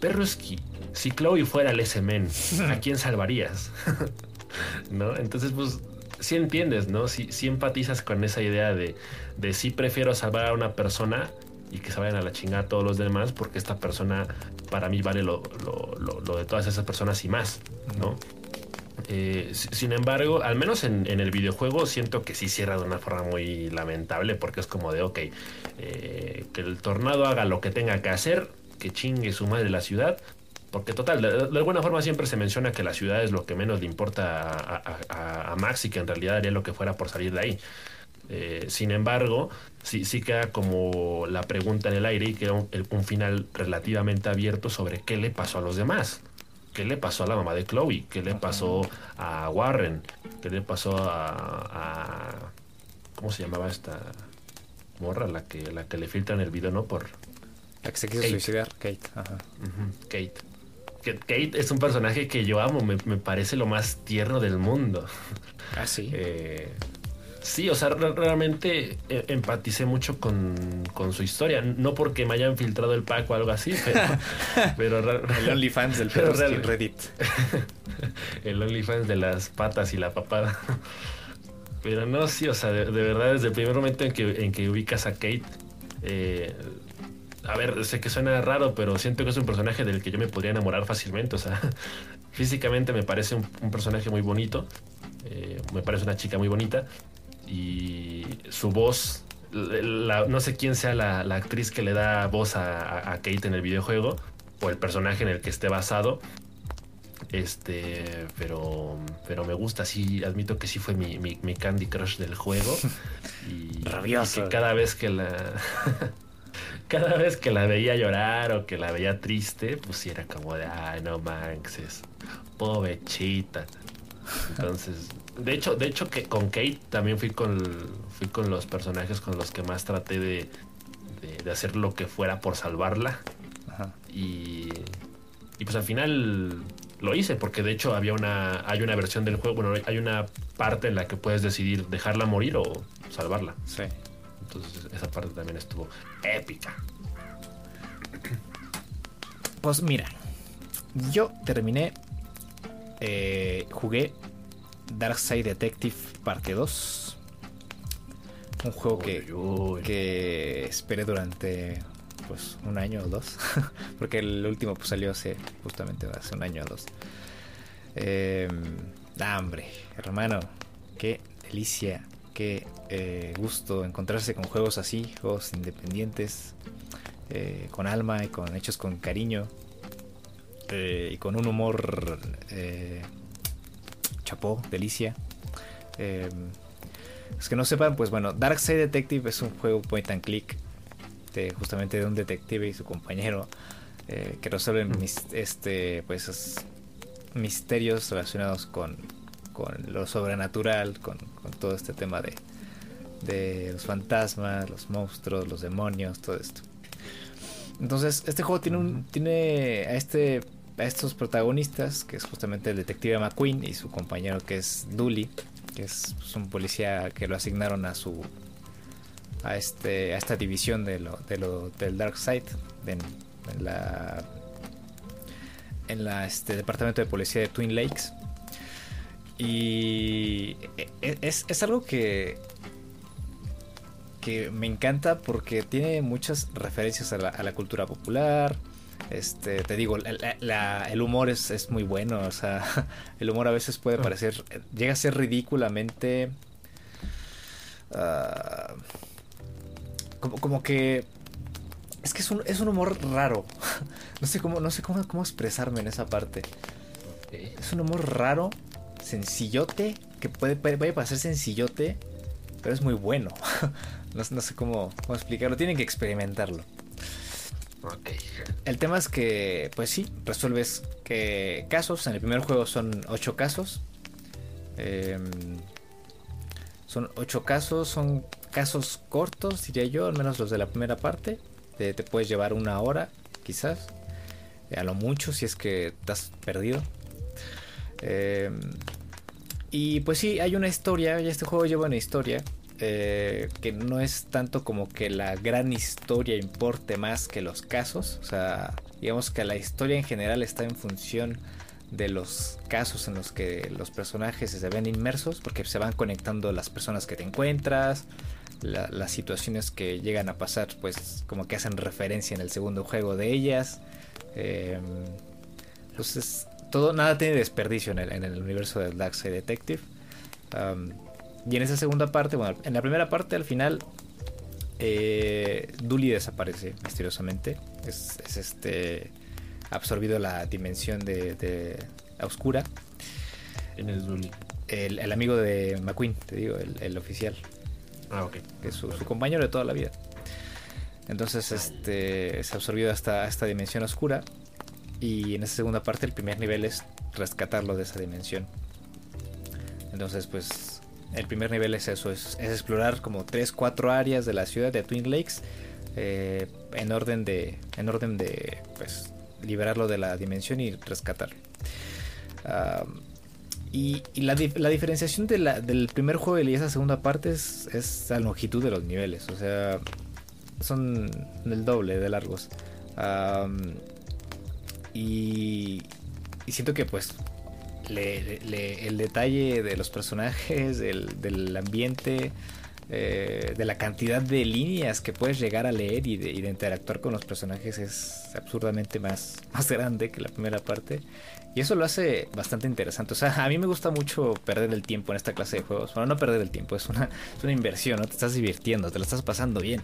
Perroski, si Chloe fuera el S-Men, ¿a quién salvarías? ¿No? Entonces, pues, sí entiendes, ¿no? Sí, empatizas con esa idea de, de sí prefiero salvar a una persona y que se vayan a la chingada todos los demás, porque esta persona para mí vale lo, lo de todas esas personas y más, ¿no? Eh, sin embargo, al menos en, el videojuego siento que sí cierra de una forma muy lamentable porque es como de, ok, eh, que el tornado haga lo que tenga que hacer, que chingue su madre la ciudad. Porque total, de, alguna forma siempre se menciona que la ciudad es lo que menos le importa a, Max y que en realidad haría lo que fuera por salir de ahí. Eh, sin embargo, sí, sí queda como la pregunta en el aire y queda un final relativamente abierto sobre qué le pasó a los demás qué le pasó a la mamá de Chloe, qué le pasó a Warren, qué le pasó a, ¿cómo se llamaba esta morra la que la que le filtran el video, no por la que se quiso suicidar, Kate. Kate. Kate es un personaje que yo amo, me, me, parece lo más tierno del mundo. Ah, sí. Eh, Sí, o sea, realmente eh, empaticé mucho con, su historia. No porque me hayan filtrado el pack o algo así, pero. el OnlyFans del perro Reddit. el OnlyFans de las patas y la papada. Pero no, sí, o sea, de, verdad, desde el primer momento en que, en que ubicas a Kate. Eh, a ver, sé que suena raro, pero siento que es un personaje del que yo me podría enamorar fácilmente. O sea, físicamente me parece un, personaje muy bonito. Eh, me parece una chica muy bonita y su voz, no sé quién sea la, actriz que le da voz a, Kate en el videojuego o el personaje en el que esté basado. Este, pero, pero me gusta, sí, admito que sí fue mi, Candy Crush del juego. Y, Rabioso. cada vez que la. cada vez que la veía llorar o que la veía triste, pues sí era como de, ay, no manches, pobrecita. Entonces, de hecho, de hecho que con Kate también fui con fui con los personajes con los que más traté de, de, hacer lo que fuera por salvarla. Y, y pues al final lo hice porque de hecho había una hay una versión del juego, bueno, hay una parte en la que puedes decidir dejarla morir o salvarla. Sí. Entonces esa parte también estuvo épica. Pues mira, yo terminé, eh, jugué Darkside Detective Parte 2. Un juego que, que esperé durante pues un año o dos. Porque el último pues, salió hace justamente hace un año o dos. Eh, hambre, hermano, qué delicia, qué eh, gusto encontrarse con juegos así, juegos independientes, eh, con alma y con hechos con cariño eh, y con un humor chapó, delicia. los que no sepan, pues bueno, Dark Side Detective es un juego point and click de, justamente de un detective y su compañero que resuelven mis, este, pues, misterios relacionados con, con lo sobrenatural, con, todo este tema de, de los fantasmas, los monstruos, los demonios, todo esto. Entonces, este juego tiene un tiene a este a estos protagonistas, que es justamente el detective McQueen y su compañero que es Dooley, que es pues, un policía que lo asignaron a su a este a esta división de lo, de lo del Dark Side en, la en la este departamento de policía de Twin Lakes y e, e, es, algo que, que me encanta porque tiene muchas referencias a la, cultura popular. Este, te digo, el humor es, muy bueno. O sea, el humor a veces puede parecer. Llega a ser ridículamente. Ah, como, como que. Es que es un, es un humor raro. No sé cómo, no sé cómo, cómo expresarme en esa parte. Es un humor raro sencillote, que puede, puede, parecer sencillote, pero es muy bueno. no, sé cómo, explicarlo, tienen que experimentarlo. El tema es que, pues sí, resuelves que casos. En el primer juego son ocho casos. Em, son ocho casos, son casos cortos, diría yo, al menos los de la primera parte. Te, puedes llevar una hora, quizás. A lo mucho, si es que estás perdido. Eh, y pues sí, hay una historia, este juego lleva una historia. Eh, que no es tanto como que la gran historia importe más que los casos. O sea, digamos que la historia en general está en función de los casos en los que los personajes se ven inmersos, porque se van conectando las personas que te encuentras, las situaciones que llegan a pasar, pues como que hacen referencia en el segundo juego de ellas. Entonces, todo, nada tiene desperdicio en el, en el universo del Darkseid Detective. Y en esa segunda parte, bueno, en la primera parte al final, eh, Dooley desaparece misteriosamente. Es, este absorbido la dimensión de, de oscura. ¿Quién es Dooley? El, amigo de McQueen, te digo, el, oficial. Ah, ok. Que es su, compañero de toda la vida. Entonces, este, se ha absorbido hasta esta dimensión oscura y en esa segunda parte el primer nivel es rescatarlo de esa dimensión. Entonces pues el primer nivel es eso, es, explorar como 3, 4 áreas de la ciudad de Twin Lakes eh, en orden de, en orden de pues liberarlo de la dimensión y rescatarlo. y, la, diferenciación del primer juego y esa segunda parte es, la longitud de los niveles. O sea, son el doble de largos. Y, siento que pues el detalle de los personajes, del, ambiente, eh, de la cantidad de líneas que puedes llegar a leer y de, interactuar con los personajes es absurdamente más, más grande que la primera parte. Y eso lo hace bastante interesante. O sea, a mí me gusta mucho perder el tiempo en esta clase de juegos. Bueno, no perder el tiempo, es una, es una inversión, ¿no? Te estás divirtiendo, te lo estás pasando bien.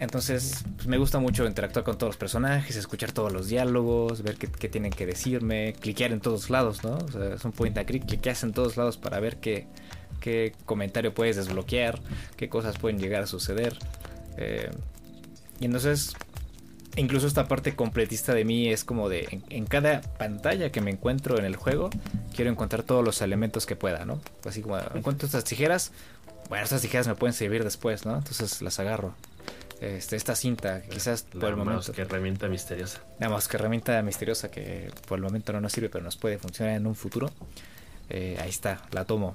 Entonces, pues, me gusta mucho interactuar con todos los personajes, escuchar todos los diálogos, ver qué, tienen que decirme, cliquear en todos lados, ¿no? O sea, es un point and click, cliqueas en todos lados para ver qué, comentario puedes desbloquear, qué cosas pueden llegar a suceder. Eh, y entonces, incluso esta parte completista de mí es como de, en, cada pantalla que me encuentro en el juego, quiero encontrar todos los elementos que pueda, ¿no? Así como, encuentro estas tijeras, bueno, estas tijeras me pueden servir después, ¿no? Entonces las agarro este, esta cinta, quizás por el momento. que herramienta misteriosa. Digamos que herramienta misteriosa que por el momento no nos sirve, pero nos puede funcionar en un futuro. Eh, ahí está, la tomo.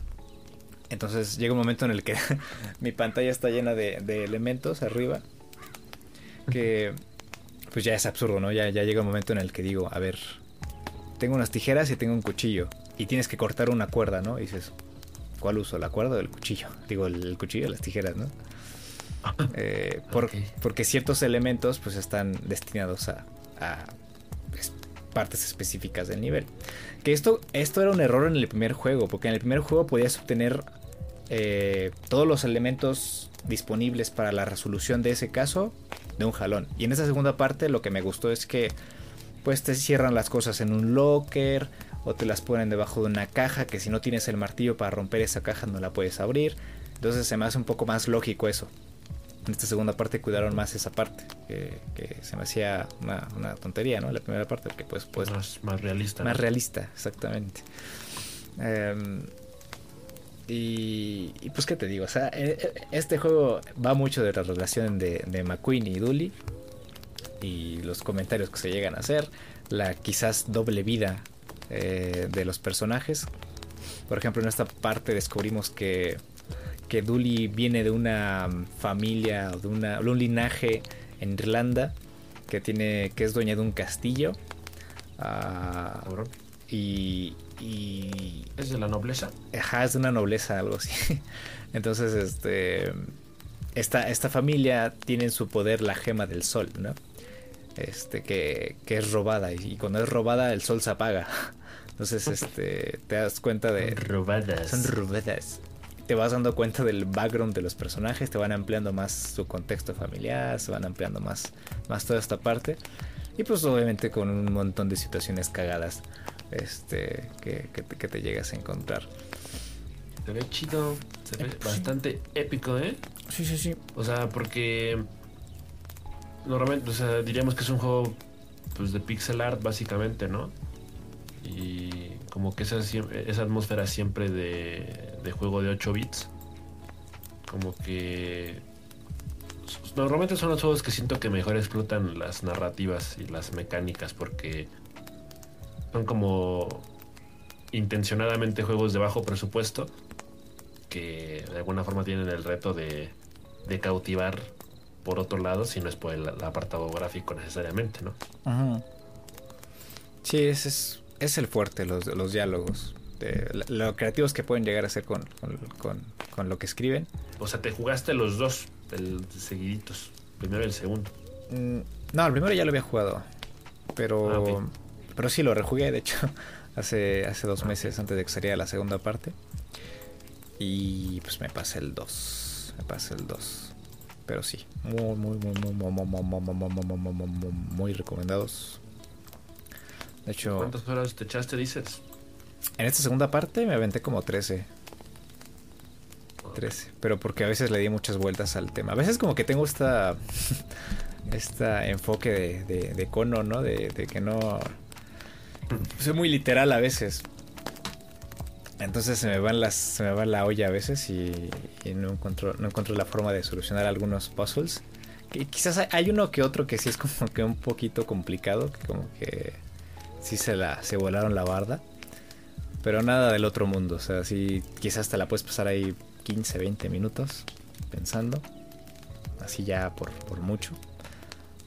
Entonces llega un momento en el que mi pantalla está llena de, elementos arriba. Que pues ya es absurdo, ¿no? Ya, ya llega un momento en el que digo, a ver, tengo unas tijeras y tengo un cuchillo. Y tienes que cortar una cuerda, ¿no? Y dices, ¿cuál uso? ¿La cuerda o el cuchillo? Digo, el, cuchillo o las tijeras, ¿no? Eh, porque ciertos elementos pues están destinados a, partes específicas del nivel. Que esto, esto era un error en el primer juego, porque en el primer juego podías obtener eh, todos los elementos disponibles para la resolución de ese caso de un jalón. Y en esta segunda parte lo que me gustó es que pues te cierran las cosas en un locker o te las ponen debajo de una caja que si no tienes el martillo para romper esa caja no la puedes abrir. Entonces se me hace un poco más lógico eso. En esta segunda parte cuidaron más esa parte, que, se me hacía una, tontería, ¿no? La primera parte, porque pues... pues más, más realista. Más realista, exactamente. Em, y, pues, ¿qué te digo? O sea, e, e, este juego va mucho de la relación de, de McQueen y Dooley. Y los comentarios que se llegan a hacer. La quizás doble vida eh, de los personajes. Por ejemplo, en esta parte descubrimos que, que Dooley viene de una familia, de, una, de un linaje en Irlanda. Que, tiene, que es dueña de un castillo. Ah, y, ¿Es de la nobleza? Ajá, es de una nobleza, algo así. Entonces, este. Esta, esta familia tiene en su poder la gema del sol, ¿no? Este, que, que es robada. Y, cuando es robada, el sol se apaga. Entonces, este, te das cuenta de. Robadas. Son robadas. Te vas dando cuenta del background de los personajes, te van ampliando más su contexto familiar, se van ampliando más, más toda esta parte. Y pues obviamente con un montón de situaciones cagadas este, que, te, llegas a encontrar. Se ve chido, se ve bastante épico, ¿eh? Sí, sí, sí. O sea, porque normalmente, o sea, diríamos que es un juego pues de pixel art básicamente, ¿no? Y como que esa, esa atmósfera siempre de, de juego de 8 bits, como que normalmente son los juegos que siento que mejor explotan las narrativas y las mecánicas porque son como intencionadamente juegos de bajo presupuesto que de alguna forma tienen el reto de, de cautivar por otro lado, si no es por el, apartado gráfico necesariamente, ¿no? Sí, ese es, es el fuerte, los, los diálogos. De, lo creativos que pueden llegar a ser con, con, lo que escriben. O sea, te jugaste los dos el, seguiditos, primero y el segundo. Mm, no, el primero ya lo había jugado, pero ah, pero sí, lo rejugué, de hecho, hace, hace dos meses antes de que saliera la segunda parte. Y pues me pasé el 2. Me pasé el 2. Pero sí, muy, muy, muy, muy, muy, muy, muy, muy, muy, muy, muy recomendados. De hecho. ¿Cuántas horas te echaste, dices? En esta segunda parte me aventé como 13. 13. Pero porque a veces le di muchas vueltas al tema. A veces como que tengo esta. Esta enfoque de, de, de cono, ¿no? De, de que no soy muy literal a veces. Entonces se me van las, se me va la olla a veces y, no encuentro, no encuentro la forma de solucionar algunos puzzles. Y quizás hay uno que otro que sí es como que un poquito complicado, que como que sí se la, se volaron la barda. Pero nada del otro mundo, o sea, sí, quizás te la puedes pasar ahí 15, 20 minutos pensando, así ya por, por mucho,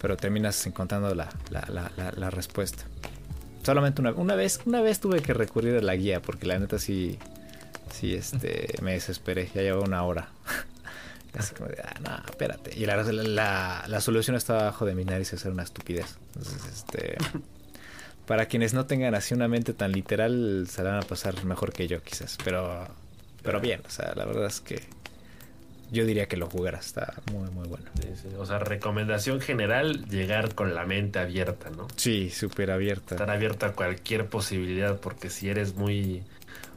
pero terminas encontrando la, la, la, la respuesta. Solamente una, una vez, una vez tuve que recurrir a la guía porque la neta sí, sí, este, me desesperé. Ya llevaba una hora. Así como de, ah, no, espérate. Y la, la, la, solución estaba abajo de mi nariz, hacer una estupidez. Entonces, este, para quienes no tengan así una mente tan literal, se la van a pasar mejor que yo, quizás. Pero, pero bien, o sea, la verdad es que yo diría que lo jugaras, está muy, muy bueno. O sea, recomendación general, llegar con la mente abierta, ¿no? Sí, súper abierta. Estar abierta a cualquier posibilidad, porque si eres muy,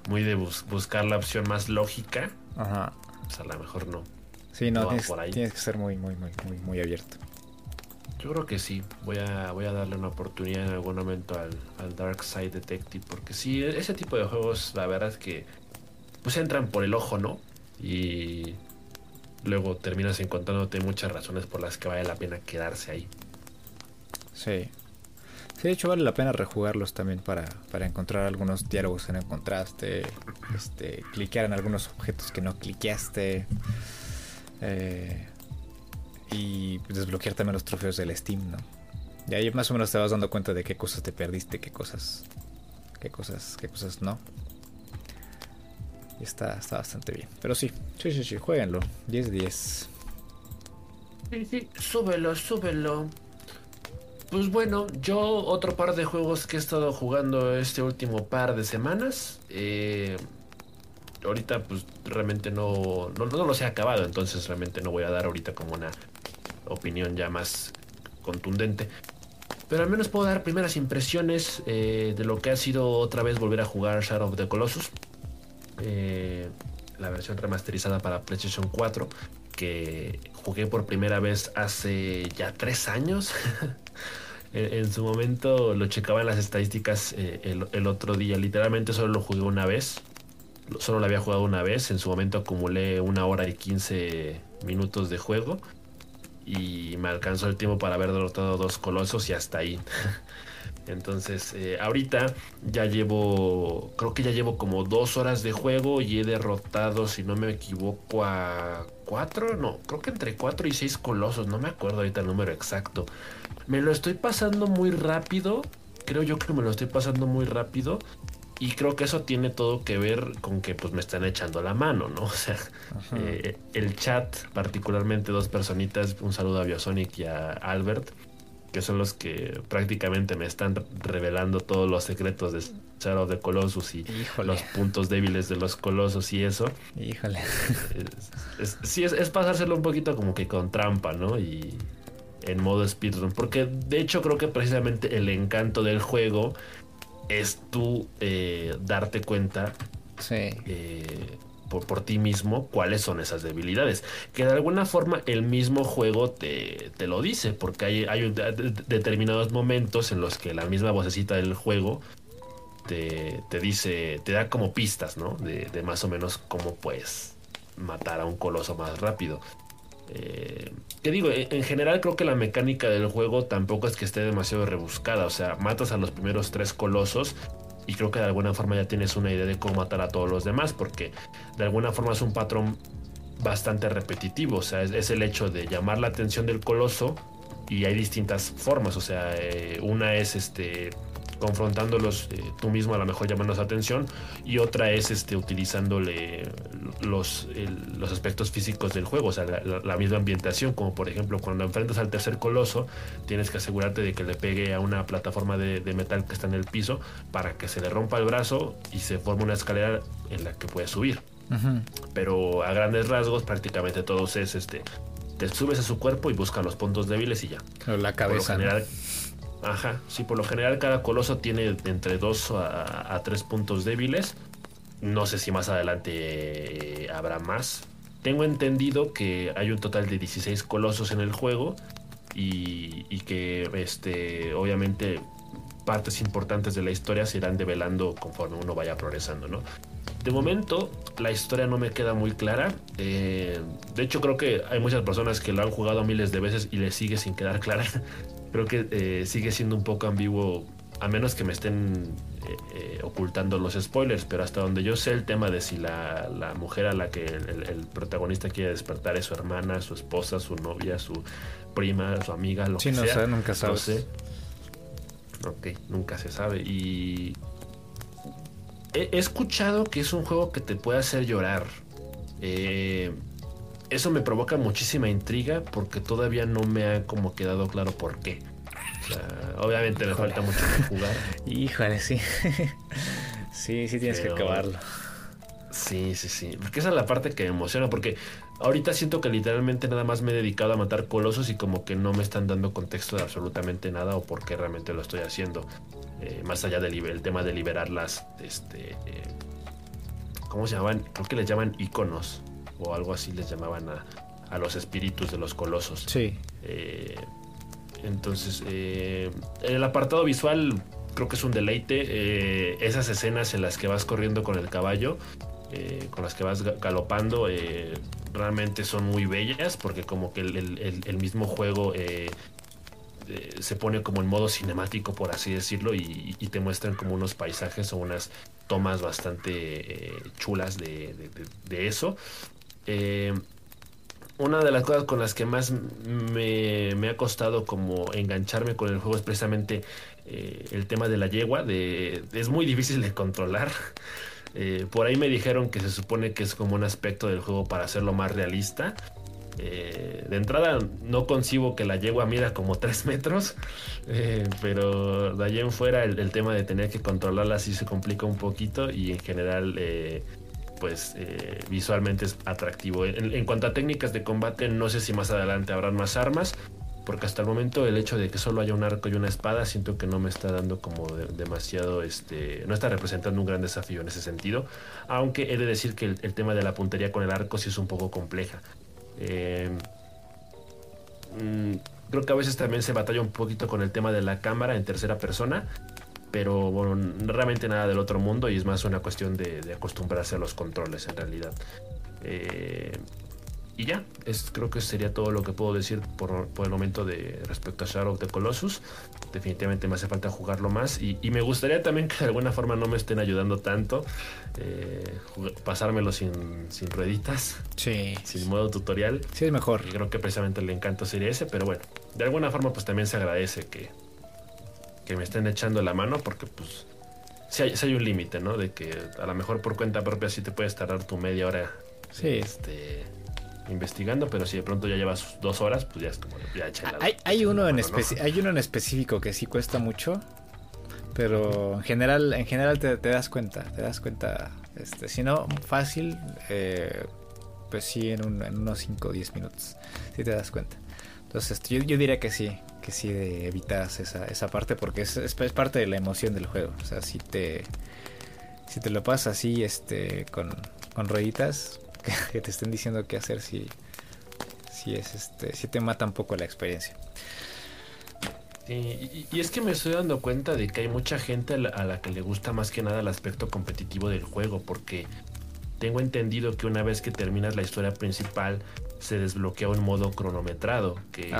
muy de buscar la opción más lógica, Ajá. pues a lo mejor no. Sí, no, tienes, que ser muy, muy, muy, muy, muy abierto. Yo creo que sí, voy a, voy a darle una oportunidad en algún momento al, Dark Side Detective, porque sí, ese tipo de juegos, la verdad es que pues entran por el ojo, ¿no? Y luego terminas encontrándote muchas razones por las que vale la pena quedarse ahí. Sí. Sí, de hecho vale la pena rejugarlos también para, para encontrar algunos diálogos que no encontraste, este, cliquear en algunos objetos que no cliqueaste eh, y desbloquear también los trofeos del Steam, ¿no? Y ahí más o menos te vas dando cuenta de qué cosas te perdiste, qué cosas qué cosas, qué cosas no. está, está bastante bien. Pero sí, sí, sí, sí, jueguenlo. 10 de 10. Sí, sí, súbelo, súbelo. Pues bueno, yo otro par de juegos que he estado jugando este último par de semanas. Eh, ahorita pues realmente no, no, no los he acabado, entonces realmente no voy a dar ahorita como una opinión ya más contundente. Pero al menos puedo dar primeras impresiones eh, de lo que ha sido otra vez volver a jugar Shadow of the Colossus. Eh, la versión remasterizada para PlayStation 4 que jugué por primera vez hace ya tres años. en, su momento lo checaba en las estadísticas eh, el, otro día. Literalmente solo lo jugué una vez. Solo lo había jugado una vez. En su momento acumulé una hora y 15 minutos de juego y me alcanzó el tiempo para haber derrotado dos colosos y hasta ahí. Entonces, eh, ahorita ya llevo, creo que ya llevo como dos horas de juego y he derrotado, si no me equivoco, a cuatro, no, creo que entre cuatro y seis colosos, no me acuerdo ahorita el número exacto. Me lo estoy pasando muy rápido, creo yo que me lo estoy pasando muy rápido y creo que eso tiene todo que ver con que pues me están echando la mano, ¿no? O sea, eh, el chat, particularmente dos personitas, un saludo a Biosonic y a Albert, que son los que prácticamente me están revelando todos los secretos de Shadow de Colossus y los puntos débiles de los colosos y eso. Híjole. sí, es, es pasárselo un poquito como que con trampa, ¿no? Y en modo speedrun. Porque de hecho creo que precisamente el encanto del juego es tú eh, darte cuenta eh, por, ti mismo cuáles son esas debilidades. Que de alguna forma el mismo juego te, lo dice, porque hay, hay determinados momentos en los que la misma vocecita del juego te, dice, te da como pistas, ¿no? De, de, más o menos cómo puedes matar a un coloso más rápido. Eh, que digo, en general creo que la mecánica del juego tampoco es que esté demasiado rebuscada. O sea, matas a los primeros tres colosos y creo que de alguna forma ya tienes una idea de cómo matar a todos los demás, porque de alguna forma es un patrón bastante repetitivo. O sea, es, el hecho de llamar la atención del coloso y hay distintas formas. O sea, eh, una es este confrontándolos eh, tú mismo a lo mejor llamándonos atención y otra es este utilizándole los, los aspectos físicos del juego, o sea, la, misma ambientación, como por ejemplo cuando enfrentas al tercer coloso, tienes que asegurarte de que le pegue a una plataforma de, metal que está en el piso para que se le rompa el brazo y se forme una escalera en la que puedes subir. Pero a grandes rasgos prácticamente todos es este te subes a su cuerpo y busca los puntos débiles y ya. La cabeza. general, Ajá, sí, por lo general cada coloso tiene entre 2 a 3 puntos débiles. No sé si más adelante eh, habrá más. Tengo entendido que hay un total de 16 colosos en el juego y, que este, obviamente partes importantes de la historia se irán develando conforme uno vaya progresando, ¿no? De momento, la historia no me queda muy clara. Eh, de hecho, creo que hay muchas personas que lo han jugado miles de veces y les sigue sin quedar clara creo que eh, sigue siendo un poco ambiguo, a menos que me estén eh, eh, ocultando los spoilers, pero hasta donde yo sé el tema de si la, mujer a la que el, protagonista quiere despertar es su hermana, su esposa, su novia, su prima, su amiga, lo sí, que no sea. Sé, nunca sabes. sé. Ok, nunca se sabe. Y he, escuchado que es un juego que te puede hacer llorar. Eh, eso me provoca muchísima intriga porque todavía no me ha como quedado claro por qué. obviamente me falta mucho por jugar. Híjole, sí. sí, sí tienes que acabarlo. Sí, sí, sí. Porque esa es la parte que me emociona. Porque ahorita siento que literalmente nada más me he dedicado a matar colosos y como que no me están dando contexto de absolutamente nada o por qué realmente lo estoy haciendo. Eh, más allá del tema de liberar las. Este, eh, ¿Cómo se llaman? Creo que les llaman iconos o algo así les llamaban a, los espíritus de los colosos. Sí. Eh, entonces, eh, el apartado visual creo que es un deleite. Eh, esas escenas en las que vas corriendo con el caballo, con las que vas galopando, realmente son muy bellas porque como que el, mismo juego se pone como en modo cinemático, por así decirlo, y, te muestran como unos paisajes o unas tomas bastante chulas de, eso. Eh, una de las cosas con las que más me, ha costado como engancharme con el juego es precisamente eh, el tema de la yegua. De, es muy difícil de controlar. Eh, por ahí me dijeron que se supone que es como un aspecto del juego para hacerlo más realista. De entrada no concibo que la yegua mida como 3 metros, pero de allí en fuera el, tema de tener que controlarla sí se complica un poquito y en general pues eh, visualmente es atractivo. En, cuanto a técnicas de combate, no sé si más adelante habrán más armas, porque hasta el momento el hecho de que solo haya un arco y una espada siento que no me está dando como demasiado, este, no está representando un gran desafío en ese sentido, aunque he de decir que el, tema de la puntería con el arco sí es un poco compleja. Eh, mm, creo que a veces también se batalla un poquito con el tema de la cámara en tercera persona pero bueno, realmente nada del otro mundo y es más una cuestión de, acostumbrarse a los controles en realidad. Eh, y ya, es, creo que sería todo lo que puedo decir por, el momento de respecto a Shadow of the Colossus. Definitivamente me hace falta jugarlo más y, me gustaría también que de alguna forma no me estén ayudando tanto. Eh, pasármelo sin, sin rueditas. Sí. Sin modo tutorial. Sí, es mejor. Y creo que precisamente el encanto sería ese, pero bueno, de alguna forma pues también se agradece que, que me estén echando la mano porque pues si hay, un límite, ¿no? De que a lo mejor por cuenta propia sí te puedes tardar tu media hora este, investigando, pero si de pronto ya llevas dos horas, pues ya es como ya echa hay, hay uno en hay uno en específico que sí cuesta mucho, pero en general, en general te, das cuenta, te das cuenta, este, si no fácil, eh, pues sí en, unos 5 o 10 minutos, sí te das cuenta. Entonces yo, yo diría que sí, que sí evitas esa, esa parte porque es, es, parte de la emoción del juego. O sea, si te, si te lo pasas así este, con, con rueditas que, te estén diciendo qué hacer, si, si, es, este, si te mata un poco la experiencia. y, es que me estoy dando cuenta de que hay mucha gente a la, que le gusta más que nada el aspecto competitivo del juego, porque tengo entendido que una vez que terminas la historia principal, se desbloquea un modo cronometrado, que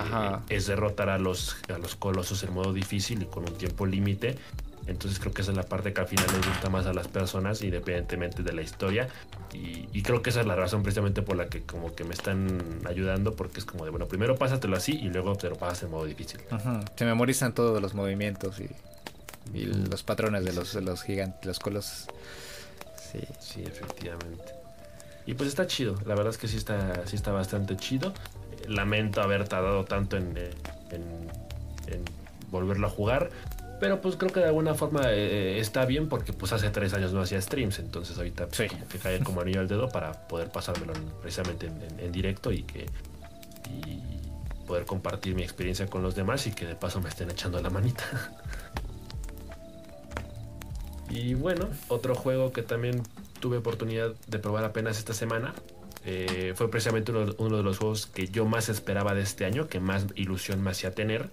es derrotar a los, a los colosos en modo difícil y con un tiempo límite. Entonces creo que esa es la parte que al final les gusta más a las personas, independientemente de la historia. Y, creo que esa es la razón precisamente por la que como que me están ayudando, porque es como de, bueno, primero pásatelo así y luego te lo pasas en modo difícil. Se memorizan todos los movimientos y, los patrones de los, de los gigantes, los colosos. Sí. sí, efectivamente. Y pues está chido, la verdad es que sí está, sí está bastante chido. Lamento haber tardado tanto en, volverlo a jugar. Pero pues creo que de alguna forma eh, está bien porque pues hace tres años no hacía streams, entonces ahorita pues, que cae como anillo al dedo para poder pasármelo precisamente en, directo y que y poder compartir mi experiencia con los demás y que de paso me estén echando la manita. y bueno, otro juego que también tuve oportunidad de probar apenas esta semana. Eh, fue precisamente uno, de los juegos que yo más esperaba de este año, que más ilusión me hacía tener,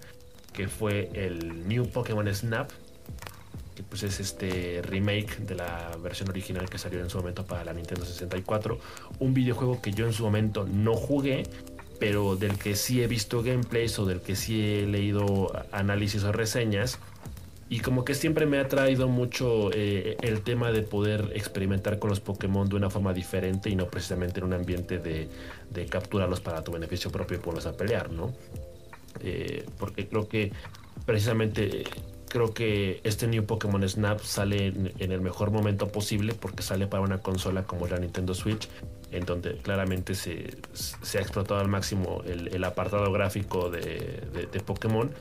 que fue el New Pokémon Snap, que pues es este remake de la versión original que salió en su momento para la Nintendo 64. Un videojuego que yo en su momento no jugué, pero del que sí he visto gameplays o del que sí he leído análisis o reseñas y como que siempre me ha traído mucho eh, el tema de poder experimentar con los Pokémon de una forma diferente y no precisamente en un ambiente de, capturarlos para tu beneficio propio y ponerlos a pelear, ¿no? Eh, porque creo que precisamente creo que este New Pokémon Snap sale en, el mejor momento posible porque sale para una consola como la Nintendo Switch, en donde claramente se, ha explotado al máximo el, apartado gráfico de Pokémon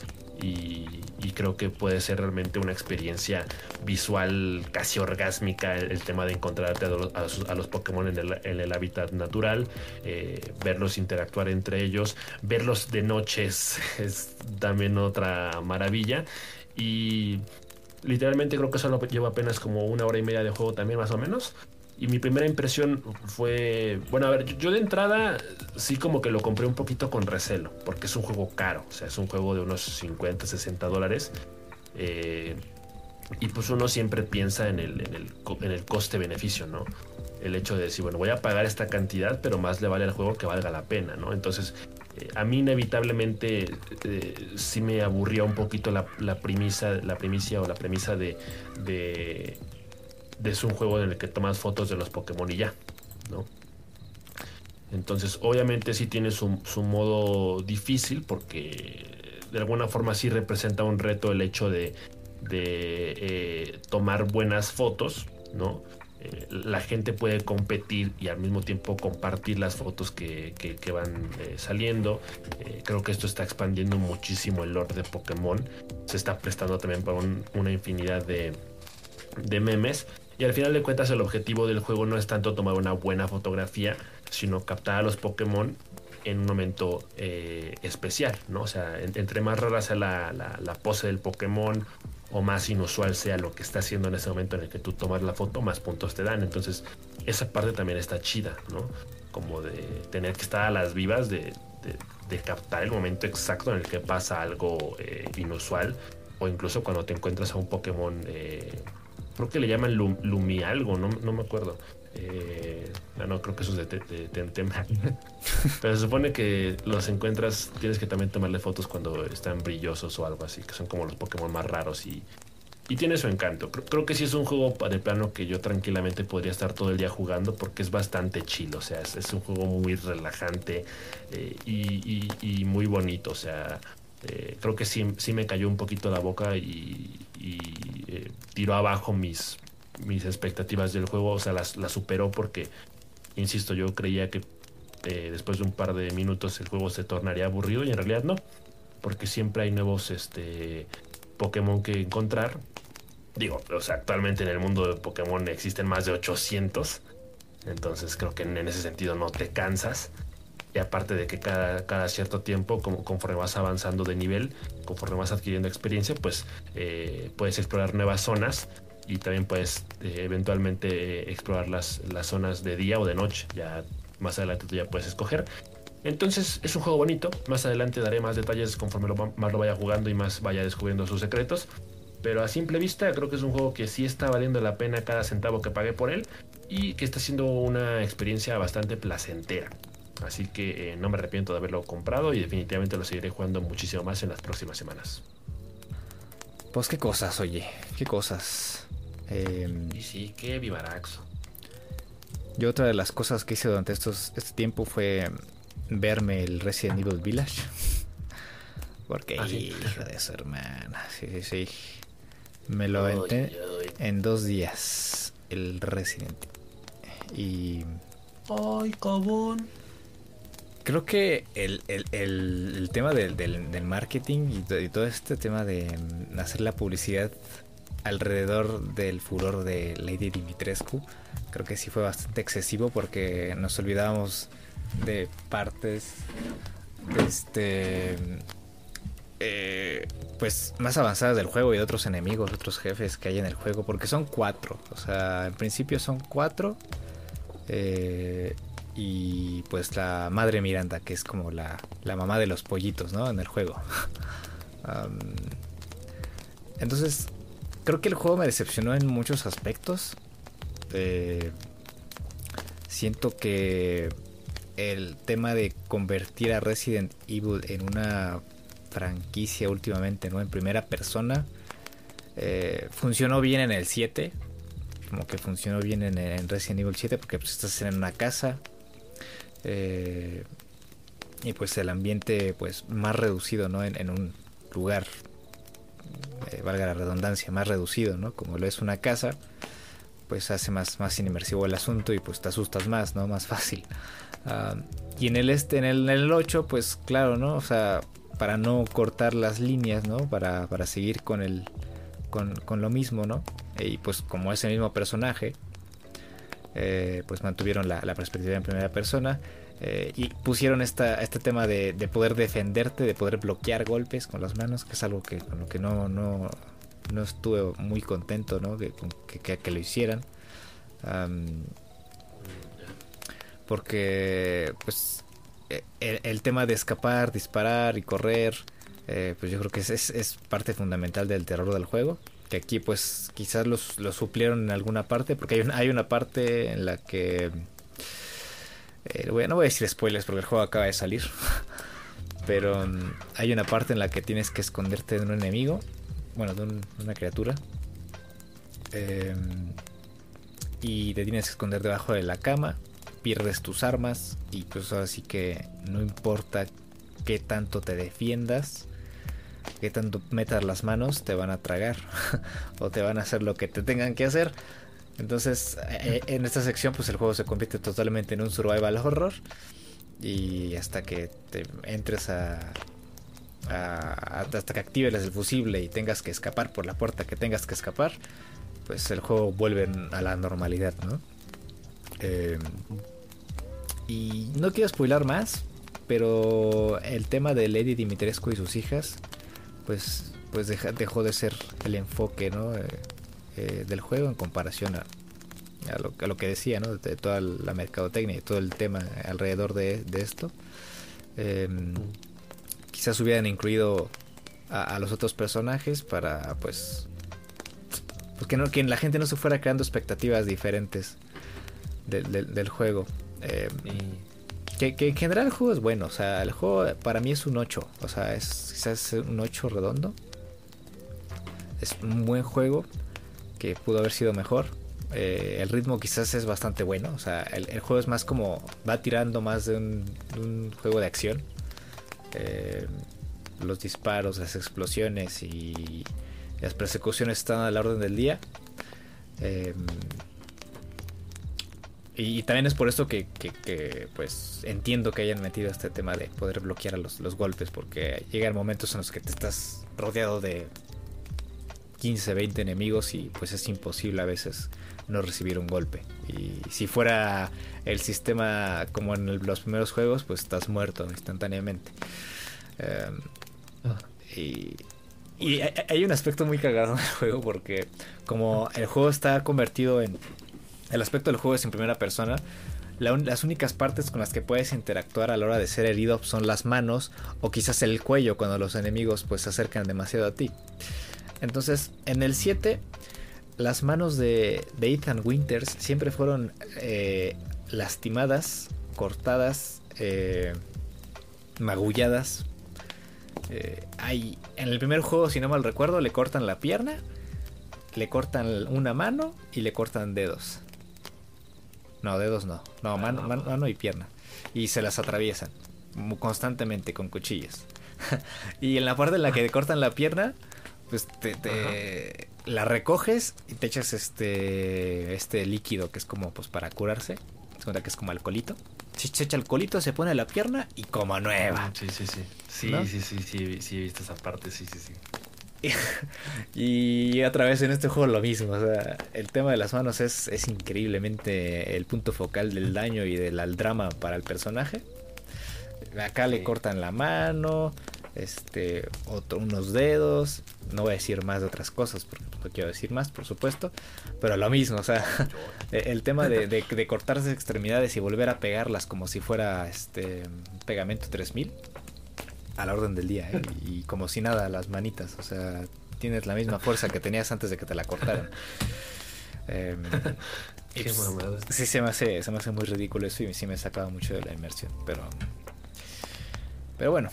y, creo que puede ser realmente una experiencia visual casi orgásmica el, tema de encontrarte a, los, Pokémon en el, hábitat natural, eh, verlos interactuar entre ellos, verlos de noches es también otra maravilla. Y literalmente creo que solo lleva apenas como una hora y media de juego también más o menos y mi primera impresión fue, bueno, a ver, yo de entrada sí como que lo compré un poquito con recelo, porque es un juego caro, o sea, es un juego de unos 50, 60 dólares. Eh, y pues uno siempre piensa en el, en el, coste-beneficio, ¿no? El hecho de decir, bueno, voy a pagar esta cantidad, pero más le vale al juego que valga la pena, ¿no? Entonces, eh, a mí inevitablemente eh, sí me aburría un poquito la, la, la primicia o la premisa de es un juego en el que tomas fotos de los Pokémon y ya, ¿no? Entonces, obviamente sí tiene su, su modo difícil porque de alguna forma sí representa un reto el hecho de, de eh, tomar buenas fotos, ¿no? Eh, la gente puede competir y al mismo tiempo compartir las fotos que, que, van eh, saliendo. creo que esto está expandiendo muchísimo el lore de Pokémon. Se está prestando también para una infinidad de, de memes. Y al final de cuentas el objetivo del juego no es tanto tomar una buena fotografía, sino captar a los Pokémon en un momento especial, ¿no? O sea, entre más rara sea la, la, pose del Pokémon o más inusual sea lo que está haciendo en ese momento en el que tú tomas la foto, más puntos te dan. Entonces, esa parte también está chida, ¿no? Como de tener que estar a las vivas de, captar el momento exacto en el que pasa algo eh, inusual. O incluso cuando te encuentras a un Pokémon, eh, creo que le llaman Lumi algo, no, no me acuerdo. Eh, no, creo que eso es de, tema. Pero se supone que los encuentras, tienes que también tomarle fotos cuando están brillosos o algo así, que son como los Pokémon más raros y, y tiene su encanto. Creo, que sí es un juego de plano que yo tranquilamente podría estar todo el día jugando porque es bastante chido. O sea, es, un juego muy relajante eh, y, muy bonito. O sea, eh, creo que sí, sí me cayó un poquito la boca y, eh, tiró abajo mis, mis expectativas del juego, o sea, las, superó porque, insisto, yo creía que eh, después de un par de minutos el juego se tornaría aburrido y en realidad no, porque siempre hay nuevos este, Pokémon que encontrar. Digo, o sea, actualmente en el mundo de Pokémon existen más de 800, entonces creo que en, ese sentido no te cansas. Aparte de que cada, cierto tiempo, conforme vas avanzando de nivel, conforme vas adquiriendo experiencia, pues eh, puedes explorar nuevas zonas y también puedes eh, eventualmente eh, explorar las, las zonas de día o de noche. Ya más adelante tú ya puedes escoger. Entonces es un juego bonito. Más adelante daré más detalles conforme más lo vaya jugando y más vaya descubriendo sus secretos. Pero a simple vista creo que es un juego que sí está valiendo la pena cada centavo que pagué por él y que está siendo una experiencia bastante placentera. Así que eh, no me arrepiento de haberlo comprado y definitivamente lo seguiré jugando muchísimo más en las próximas semanas. Pues qué cosas, oye, qué cosas. Em, y sí, qué vivaraxo. Yo otra de las cosas que hice durante estos, este tiempo fue verme el Resident Evil Village. Porque, ¿Ah, hijo de su hermana, sí, sí, sí. Me lo aventé en dos días, el Resident. Y... Ay, cabrón. Creo que el, tema del, marketing y, todo este tema de mm, hacer la publicidad alrededor del furor de Lady Dimitrescu. Creo que sí fue bastante excesivo porque nos olvidábamos de partes este eh, pues más avanzadas del juego y de otros enemigos, otros jefes que hay en el juego, porque son cuatro, o sea, en principio son cuatro. Eh, y pues la madre Miranda, que es como la, la mamá de los pollitos, ¿no? En el juego. entonces, Creo que el juego me decepcionó en muchos aspectos. Eh, siento que el tema de convertir a Resident Evil en una franquicia últimamente, ¿no? En primera persona. Eh, funcionó bien en el 7. Como que funcionó bien en, Resident Evil 7 porque pues, estás en una casa. Eh, y pues el ambiente pues más reducido, ¿no? en un lugar eh, valga la redundancia, más reducido, ¿no? Como lo es una casa, pues hace más, más inmersivo el asunto y pues te asustas más, ¿no? Más fácil. Ah, y en el este, en el, en el 8, pues claro, ¿no? O sea, para no cortar las líneas, ¿no? Para, para seguir con el. Con, con, lo mismo, ¿no? Y pues como ese mismo personaje, eh, pues mantuvieron la, perspectiva en primera persona. Eh, y pusieron esta, este tema de, poder defenderte, de poder bloquear golpes con las manos, que es algo que con lo que no, no, no estuve muy contento ¿no? que, que, lo hicieran. porque pues e, el, tema de escapar, disparar y correr, eh, pues yo creo que es, parte fundamental del terror del juego. Que aquí pues quizás los, los suplieron en alguna parte, porque hay, hay una parte en la que eh, no voy a decir spoilers porque el juego acaba de salir. Pero mm, hay una parte en la que tienes que esconderte de un enemigo. Bueno, de una criatura. Em, y te tienes que esconder debajo de la cama. pierdes tus armas y pues así que no importa qué tanto te defiendas, qué tanto metas las manos, te van a tragar o te van a hacer lo que te tengan que hacer. Entonces, eh, en esta sección, pues el juego se convierte totalmente en un survival horror. Y hasta que te entres a, hasta que actives el fusible y tengas que escapar por la puerta que tengas que escapar, pues el juego vuelve a la normalidad, ¿no? Eh, y no quiero spoilar más, pero el tema de Lady Dimitrescu y sus hijas, pues, pues dejó de ser el enfoque, ¿no? Eh, eh, del juego en comparación a, a, lo, que decía, ¿no? De toda la mercadotecnia y todo el tema alrededor de, esto. Em, quizás hubieran incluido a, los otros personajes para, pues, pues que, no, que la gente no se fuera creando expectativas diferentes del, juego. Em, que, que, en general el juego es bueno, o sea, el juego para mí es un 8, o sea, es quizás un 8 redondo. Es un buen juego que pudo haber sido mejor. Eh, el ritmo quizás es bastante bueno. O sea, el, juego es más como. Va tirando más de un, juego de acción. Eh, los disparos, las explosiones y las persecuciones están a la orden del día. Eh, y, también es por esto que, pues entiendo que hayan metido este tema de poder bloquear los, los golpes. Porque llegan momentos en los que te estás rodeado de 15, 20 enemigos y pues es imposible a veces no recibir un golpe. Y si fuera el sistema como en los primeros juegos, pues estás muerto instantáneamente. Em, ah. y, hay un aspecto muy cagado en el juego porque como el juego está convertido en... El aspecto del juego es en primera persona. las únicas partes con las que puedes interactuar a la hora de ser herido son las manos o quizás el cuello cuando los enemigos pues se acercan demasiado a ti. Entonces, en el 7, las manos de, Ethan Winters siempre fueron eh, lastimadas, cortadas, eh, magulladas. Eh, hay, en el primer juego, si no mal recuerdo, le cortan la pierna, le cortan una mano y le cortan dedos. No, dedos no. No, ah, mano, mano, mano y pierna. Y se las atraviesan constantemente con cuchillas. y en la parte en la que cortan la pierna, pues te, te la recoges y te echas este este líquido que es como pues para curarse. Se que es como alcoholito. Se echa alcoholito, se pone la pierna y como nueva. Mm, sí, sí, sí. Sí, sí, sí, sí, sí, he visto esa parte, sí, sí, sí. y otra vez en este juego lo mismo o sea el tema de las manos es, es increíblemente el punto focal del daño y del drama para el personaje. Acá le cortan la mano este, otro, unos dedos, no voy a decir más de otras cosas porque no quiero decir más, por supuesto, pero lo mismo, o sea, el tema de, de, cortarse extremidades y volver a pegarlas como si fuera este pegamento 3000 a la orden del día, ¿eh? y como si nada las manitas, o sea, tienes la misma fuerza que tenías antes de que te la cortaran. Em, Qué pues, Sí, se me, hace, se me hace muy ridículo eso y sí me sacaba mucho de la inmersión, pero... Pero bueno,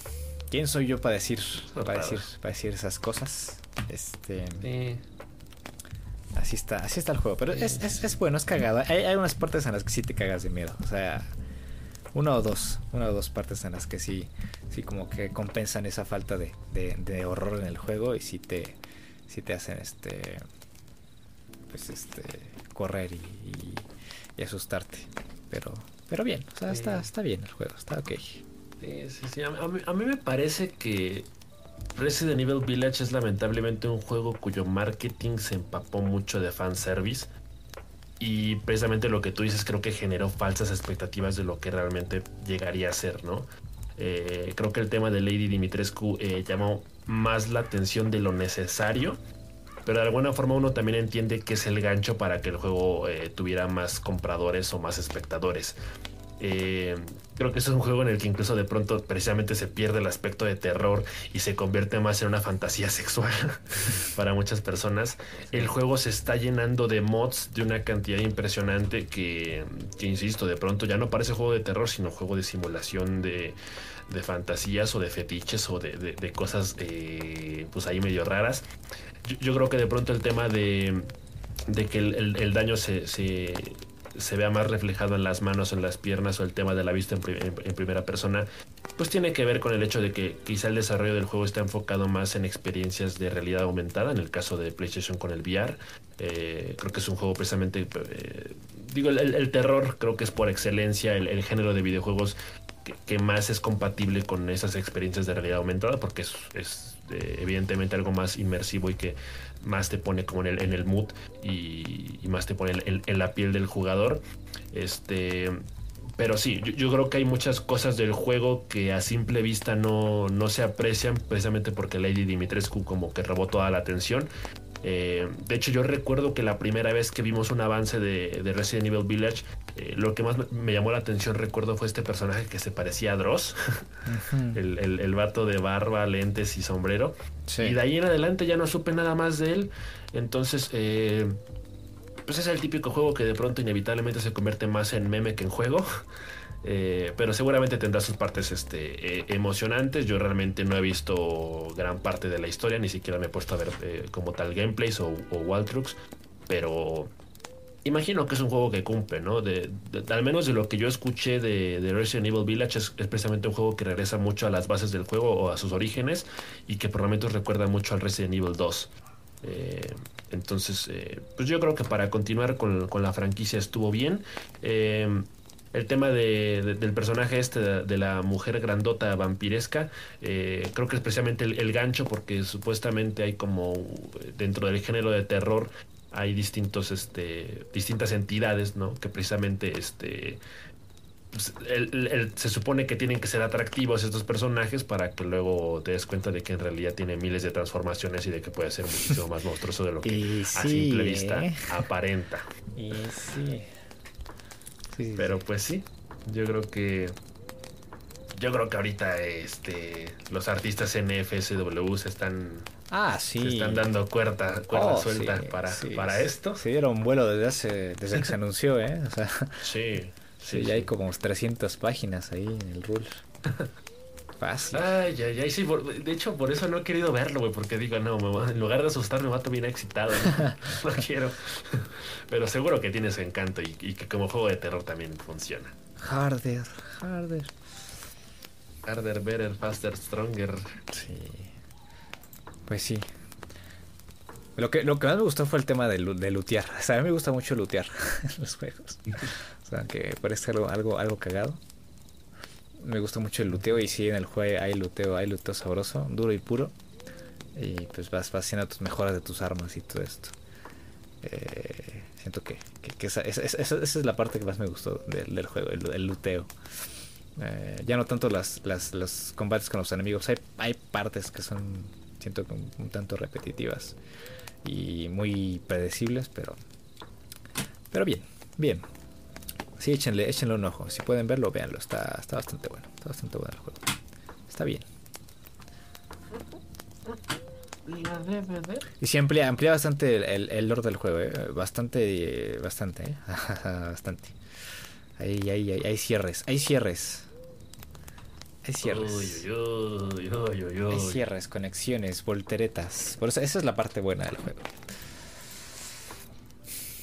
¿Quién soy yo para decir, para decir, para decir esas cosas? Este. Así está, así está el juego. Pero es, es, bueno, es cagado. Hay, hay, unas partes en las que sí te cagas de miedo. O sea, una o dos. Una o dos partes en las que sí, sí como que compensan esa falta de, de, horror en el juego. Y sí te, sí te hacen este. Pues este. correr y, y, asustarte. Pero. Pero bien, o sea, está, está bien el juego, está ok. A, mí, me parece que Resident Evil Village es lamentablemente un juego cuyo marketing se empapó mucho de fanservice. Y precisamente lo que tú dices creo que generó falsas expectativas de lo que realmente llegaría a ser, ¿no? Eh, creo que el tema de Lady Dimitrescu eh, llamó más la atención de lo necesario, pero de alguna forma uno también entiende que es el gancho para que el juego eh, tuviera más compradores o más espectadores. Eh, creo que es un juego en el que incluso de pronto precisamente se pierde el aspecto de terror y se convierte más en una fantasía sexual para muchas personas. El juego se está llenando de mods de una cantidad impresionante que, insisto, de pronto ya no parece juego de terror, sino juego de simulación de, fantasías o de fetiches o de, cosas eh, pues ahí medio raras. Yo, creo que de pronto el tema de, que el, daño se vea más reflejado en las manos, en las piernas o el tema de la vista en, primera persona, pues tiene que ver con el hecho de que quizá el desarrollo del juego está enfocado más en experiencias de realidad aumentada, en el caso de PlayStation con el VR. Eh, creo que es un juego precisamente, eh, digo, el, terror creo que es por excelencia el, género de videojuegos que, más es compatible con esas experiencias de realidad aumentada, porque es, eh, evidentemente algo más inmersivo y que más te pone como en el, mood y, más te pone en, la piel del jugador. Este, pero sí, yo, creo que hay muchas cosas del juego que a simple vista no, no se aprecian, precisamente porque Lady Dimitrescu como que robó toda la atención. Eh, de hecho, yo recuerdo que la primera vez que vimos un avance de, Resident Evil Village, eh, lo que más me llamó la atención, recuerdo, fue este personaje que se parecía a Dross, el, el, vato de barba, lentes y sombrero. Y de ahí en adelante ya no supe nada más de él. Entonces, eh, pues es el típico juego que de pronto inevitablemente se convierte más en meme que en juego. Eh, pero seguramente tendrá sus partes este, eh, emocionantes. Yo realmente no he visto gran parte de la historia, ni siquiera me he puesto a ver eh, como tal gameplays o, o walkthroughs. Pero imagino que es un juego que cumple, ¿no? De, al menos de lo que yo escuché de, Resident Evil Village, es, precisamente un juego que regresa mucho a las bases del juego o a sus orígenes y que por momentos recuerda mucho al Resident Evil 2. entonces, pues yo creo que para continuar con, con la franquicia estuvo bien el tema de, del personaje este, de, la mujer grandota vampiresca, eh, creo que es precisamente el, gancho porque supuestamente hay como dentro del género de terror hay distintos, este, distintas entidades, ¿no? Que precisamente, este, pues, se supone que tienen que ser atractivos estos personajes para que luego te des cuenta de que en realidad tiene miles de transformaciones y de que puede ser muchísimo más monstruoso de lo que a simple vista ¿eh? aparenta. Y sí. Pero pues sí, yo creo que yo creo que ahorita este los artistas NFSW se están ah, sí. están dando cuerda, cuerda oh, suelta para, para esto. Se dieron vuelo desde hace desde que se anunció, ¿eh? O sea, sí. Sí, ya hay como 300 páginas ahí en el rule. Fácil. Ay, ay, ay, sí, de hecho por eso no he querido verlo, güey, porque digo, no, en lugar de asustarme me va bien excitado, no, quiero. Pero seguro que tiene su encanto y, que como juego de terror también funciona. Harder, harder. Harder, better, faster, stronger. Sí. Pues sí. Lo que, lo que más me gustó fue el tema de, de lutear. O sea, a mí me gusta mucho lutear en los juegos. O sea, que parece algo, algo, algo cagado me gusta mucho el luteo y sí en el juego hay luteo, hay luteo sabroso, duro y puro. Y pues vas, vas haciendo tus mejoras de tus armas y todo esto. Eh, siento que, esa, es la parte que más me gustó del, juego, el, luteo. Eh, ya no tanto las, las, los combates con los enemigos, hay, hay partes que son, siento que un tanto repetitivas y muy predecibles, pero, pero bien, bien. Sí, échenle, échenle un ojo. Si pueden verlo, véanlo. Está, está bastante bueno. Está bastante bueno el juego. Está bien. Y sí amplía, amplía bastante el, el, lore del juego, ¿eh? Bastante, bastante, ¿eh? bastante. Ahí, ahí, ahí, hay cierres, hay cierres. Hay cierres. hay cierres, conexiones, volteretas. Por eso, esa es la parte buena del juego.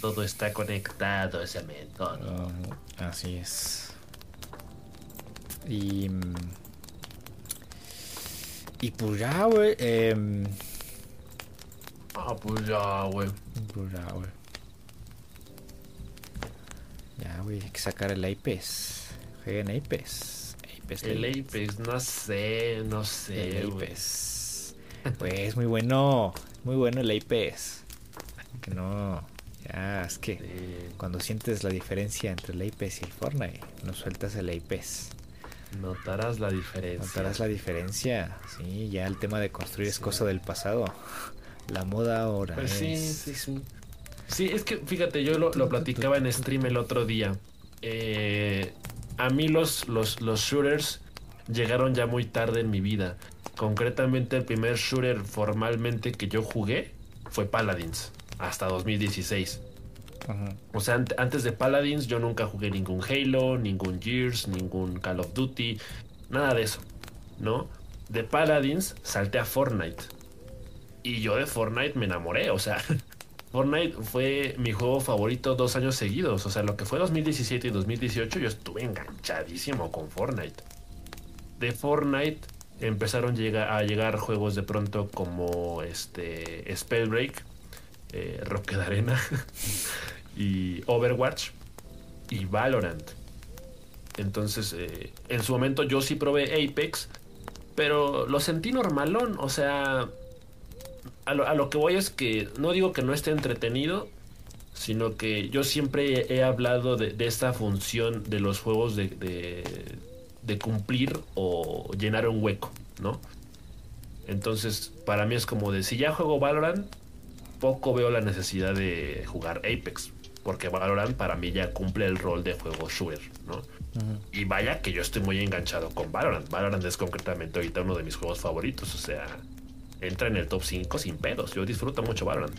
Todo está conectado, ese todo. así es. Y. Y pues ya, güey. Eh, ah, pues ya, güey. Pues ya, güey. Ya, güey, hay que sacar el IPS. Jueguen IPS. el IPS, no sé, no sé, güey. Pues es muy bueno. Muy bueno el IPS. Que no. Ya, es que cuando sientes la diferencia entre el Apex y el Fortnite, no sueltas el Apex. Notarás la diferencia. Notarás la diferencia. Sí, ya el tema de construir es cosa del pasado. La moda ahora. Pues sí, sí, sí. Sí, es que fíjate, yo lo, platicaba en stream el otro día. Eh, a mí los, los, los shooters llegaron ya muy tarde en mi vida. Concretamente, el primer shooter formalmente que yo jugué fue Paladins hasta 2016. O sea, antes de Paladins yo nunca jugué ningún Halo, ningún Gears, ningún Call of Duty, nada de eso, ¿no? De Paladins salté a Fortnite. Y yo de Fortnite me enamoré, o sea, Fortnite fue mi juego favorito dos años seguidos. O sea, lo que fue 2017 y 2018, yo estuve enganchadísimo con Fortnite. De Fortnite empezaron a llegar juegos de pronto como este Spellbreak, eh, Rocket Arena y Overwatch y Valorant. Entonces, eh, en su momento yo sí probé Apex, pero lo sentí normalón. O sea, a lo, que voy es que no digo que no esté entretenido, sino que yo siempre he hablado de, esta función de los juegos de, de, cumplir o llenar un hueco, ¿no? Entonces, para mí es como de si ya juego Valorant, poco veo la necesidad de jugar Apex, porque Valorant para mí ya cumple el rol de juego shooter, ¿no? Y vaya que yo estoy muy enganchado con Valorant. Valorant es concretamente ahorita uno de mis juegos favoritos, o sea, entra en el top 5 sin pedos. Yo disfruto mucho Valorant.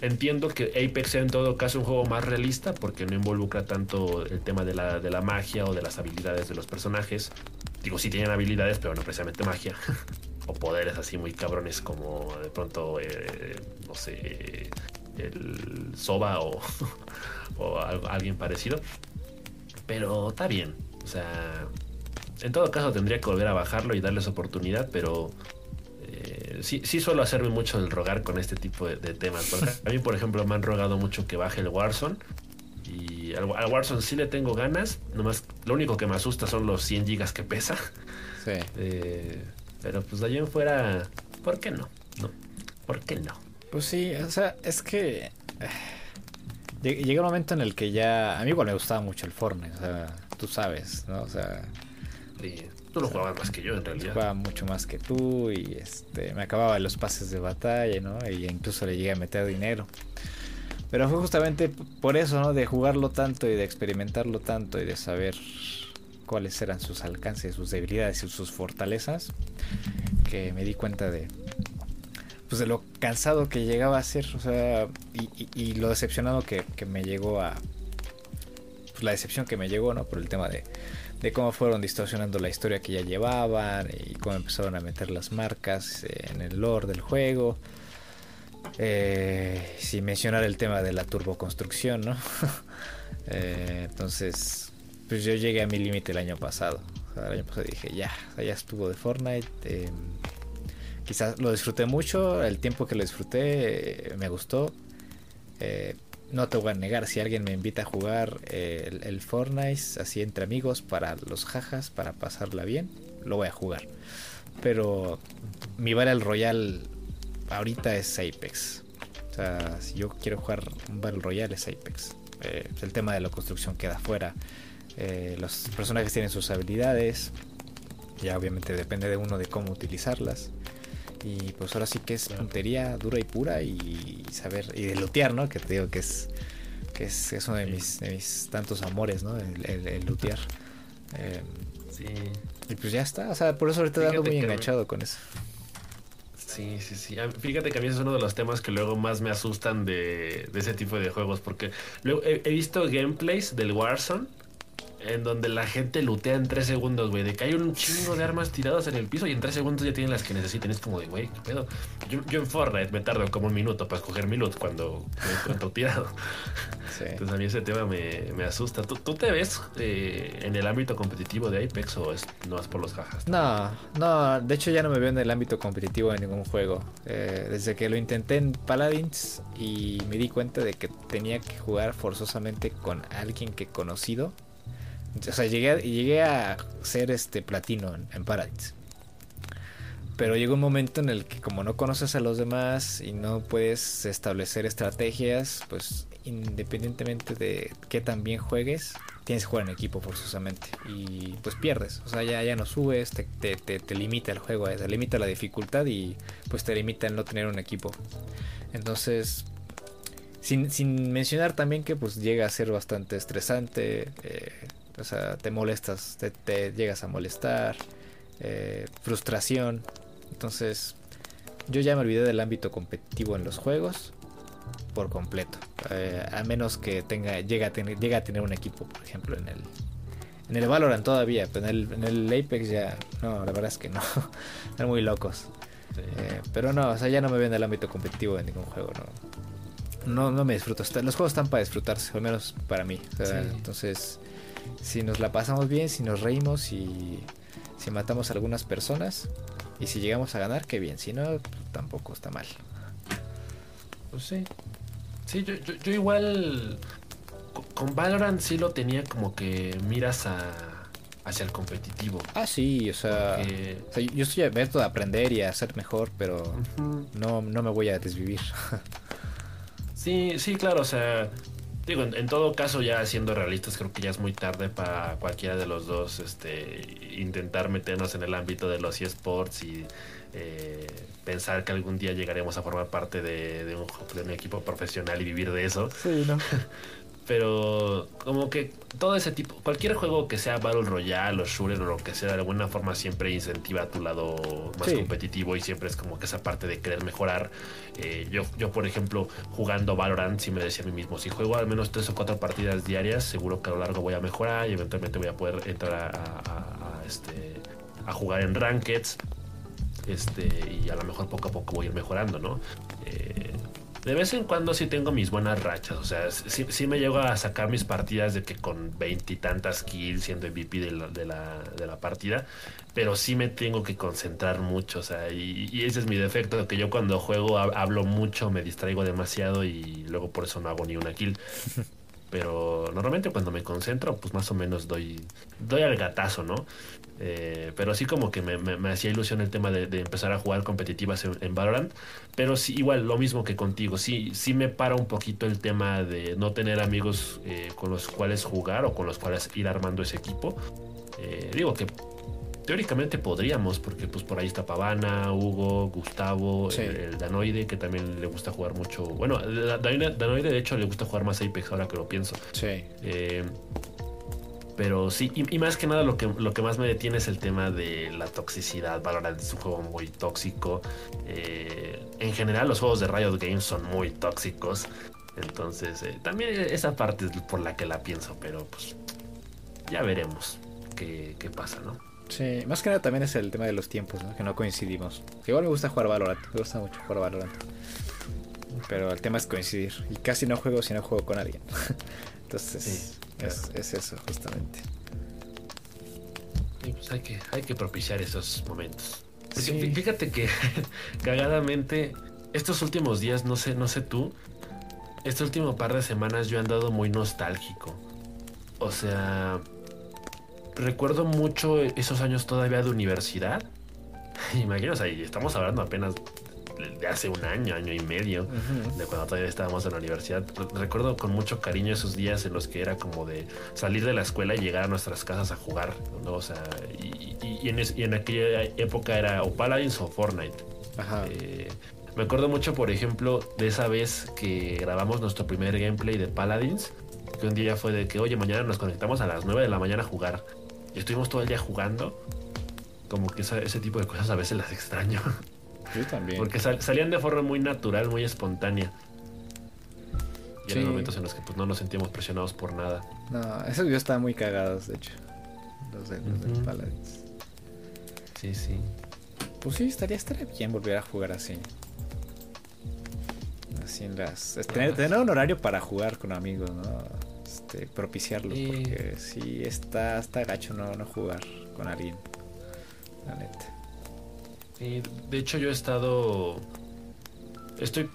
Entiendo que Apex sea en todo caso un juego más realista porque no involucra tanto el tema de la, de la magia o de las habilidades de los personajes. Digo, sí tienen habilidades, pero no precisamente magia. o poderes así muy cabrones como de pronto, eh, no sé, el Soba o, o alguien parecido. Pero está bien. O sea, en todo caso tendría que volver a bajarlo y darles oportunidad, pero eh, sí, sí suelo hacerme mucho el rogar con este tipo de, temas. a mí, por ejemplo, me han rogado mucho que baje el Warzone. Y al, Warzone sí le tengo ganas. Nomás, lo único que me asusta son los 100 gigas que pesa. Sí. Eh, pero pues de allí en fuera, ¿por qué no? ¿No? ¿Por qué no? Pues sí, o sea, es que... Eh, llega un momento en el que ya. A mí igual me gustaba mucho el Fortnite, o sea, tú sabes, ¿no? O sea. tú lo jugabas más que yo en realidad. Jugaba mucho más que tú y este me acababa los pases de batalla, ¿no? Y incluso le llegué a meter dinero. Pero fue justamente por eso, ¿no? De jugarlo tanto y de experimentarlo tanto y de saber cuáles eran sus alcances, sus debilidades y sus fortalezas, que me di cuenta de, pues de lo cansado que llegaba a ser, o sea, y, lo decepcionado que, me llegó a, pues la decepción que me llegó, ¿no? Por el tema de, de cómo fueron distorsionando la historia que ya llevaban y cómo empezaron a meter las marcas en el lore del juego. Eh, sin mencionar el tema de la turboconstrucción, ¿no? eh, entonces, pues yo llegué a mi límite el año pasado. el año pasado dije, ya, ya estuvo de Fortnite. Eh, quizás lo disfruté mucho, el tiempo que lo disfruté eh, me gustó. Eh, no te voy a negar, si alguien me invita a jugar eh, el, Fortnite así entre amigos para los jajas, para pasarla bien, lo voy a jugar. Pero mi Battle Royale ahorita es Apex. O sea, si yo quiero jugar un Battle Royale es Apex. el tema de la construcción queda fuera. Los personajes tienen sus habilidades. Ya obviamente depende de uno de cómo utilizarlas. Y pues ahora sí que es puntería dura y pura y saber, y de lootear, ¿no? Que te digo que es, que es, es uno de mis, de mis tantos amores, ¿no? El, el, el lootear. Eh, sí. Y pues ya está, o sea, por eso ahorita ando muy enganchado con eso. Sí, sí, sí. Fíjate que a mí es uno de los temas que luego más me asustan de, de ese tipo de juegos, porque luego he, he visto gameplays del Warzone en donde la gente lootea en tres segundos, güey. De que hay un chingo de armas tiradas en el piso y en tres segundos ya tienen las que necesitan. Es como de, güey, ¿qué pedo? Yo, en Fortnite me tardo como un minuto para escoger mi loot cuando me encuentro tirado. Entonces a mí ese tema me, asusta. ¿Tú, te ves eh, en el ámbito competitivo de Apex o es, no es por los jajas? No, no. De hecho ya no me veo en el ámbito competitivo de ningún juego. Eh, desde que lo intenté en Paladins y me di cuenta de que tenía que jugar forzosamente con alguien que he conocido o sea, llegué, llegué a ser este platino en, Paradise. Pero llegó un momento en el que como no conoces a los demás y no puedes establecer estrategias, pues independientemente de qué tan bien juegues, tienes que jugar en equipo forzosamente. Y pues pierdes. O sea, ya, ya no subes, te, te, te, limita el juego, te limita la dificultad y pues te limita el no tener un equipo. Entonces, sin, sin mencionar también que pues llega a ser bastante estresante. Eh, o sea, te molestas, te, llegas a molestar, eh, frustración. Entonces, yo ya me olvidé del ámbito competitivo en los juegos por completo. Eh, a menos que tenga, llegue a tener, a tener un equipo, por ejemplo, en el, en el Valorant todavía, pero en el, en el Apex ya, no, la verdad es que no. Están muy locos. Eh, pero no, o sea, ya no me veo en el ámbito competitivo de ningún juego, no. no, no me disfruto. Los juegos están para disfrutarse, al menos para mí. Entonces, si nos la pasamos bien, si nos reímos y si matamos a algunas personas y si llegamos a ganar, qué bien. Si no, tampoco está mal. Pues sí. Sí, yo, yo, igual con Valorant sí lo tenía como que miras a, hacia el competitivo. Ah, sí, o sea, yo estoy abierto a aprender y a ser mejor, pero no, no me voy a desvivir. sí, sí, claro, o sea, digo, en, todo caso ya siendo realistas creo que ya es muy tarde para cualquiera de los dos este, intentar meternos en el ámbito de los eSports y eh, pensar que algún día llegaremos a formar parte de, un, de, un, equipo profesional y vivir de eso. Sí, ¿no? Pero como que todo ese tipo, cualquier juego que sea Battle Royale o Shooter o lo que sea, de alguna forma siempre incentiva a tu lado más competitivo y siempre es como que esa parte de querer mejorar. Eh, yo, yo, por ejemplo, jugando Valorant, si me decía a mí mismo, si juego al menos tres o cuatro partidas diarias, seguro que a lo largo voy a mejorar y eventualmente voy a poder entrar a, este, a jugar en Rankeds. Este, y a lo mejor poco a poco voy a ir mejorando, ¿no? Eh, de vez en cuando sí tengo mis buenas rachas. O sea, sí, me llego a sacar mis partidas de que con veintitantas kills siendo MVP de la, de, la, de la, partida. Pero sí me tengo que concentrar mucho. O sea, y, ese es mi defecto. Que yo cuando juego hablo mucho, me distraigo demasiado y luego por eso no hago ni una kill. Pero normalmente cuando me concentro, pues más o menos doy, doy al gatazo, ¿no? Eh, pero así como que me, hacía ilusión el tema de, empezar a jugar competitivas en, Valorant. Pero sí, igual, lo mismo que contigo. Sí, sí me para un poquito el tema de no tener amigos eh, con los cuales jugar o con los cuales ir armando ese equipo. Eh, digo que teóricamente podríamos, porque pues por ahí está Pavana, Hugo, Gustavo, el, Danoide, que también le gusta jugar mucho. Bueno, Danoide de hecho le gusta jugar más Apex ahora que lo pienso. Sí. Eh, pero sí, y, más que nada lo que, lo que más me detiene es el tema de la toxicidad. Valorant es un juego muy tóxico. Eh, en general los juegos de Riot Games son muy tóxicos. Entonces, eh, también esa parte es por la que la pienso, pero pues ya veremos qué, qué pasa, ¿no? Sí, más que nada también es el tema de los tiempos, ¿no? Que no coincidimos. igual me gusta jugar Valorant, me gusta mucho jugar Valorant. Pero el tema es coincidir. Y casi no juego si no juego con alguien. Entonces, es, eso, justamente. Y pues hay que, hay que propiciar esos momentos. Fíjate que, cagadamente, estos últimos días, no sé, no sé tú, este último par de semanas yo he andado muy nostálgico. O sea, recuerdo mucho esos años todavía de universidad. Ahí estamos hablando apenas de hace un año, año y medio, de cuando todavía estábamos en la universidad. Recuerdo con mucho cariño esos días en los que era como de salir de la escuela y llegar a nuestras casas a jugar, ¿no? O sea, y, en, aquella época era o Paladins o Fortnite. Eh, me acuerdo mucho, por ejemplo, de esa vez que grabamos nuestro primer gameplay de Paladins, que un día fue de que, oye, mañana nos conectamos a las 9 de la mañana a jugar estuvimos todo el día jugando. Como que ese tipo de cosas a veces las extraño. Yo también. Porque salían de forma muy natural, muy espontánea. Y sí. momentos en los que pues, no nos sentíamos presionados por nada. No, esos videos estaban muy cagados, de hecho. Los de, los Paladins. Sí, sí. Pues sí, estaría, estaría bien volver a jugar así. Así en las. Tener, tener un horario para jugar con amigos, ¿no? Este, propiciarlo, porque si está, está gacho no, no jugar con alguien. La neta. de hecho yo he estado... Estoy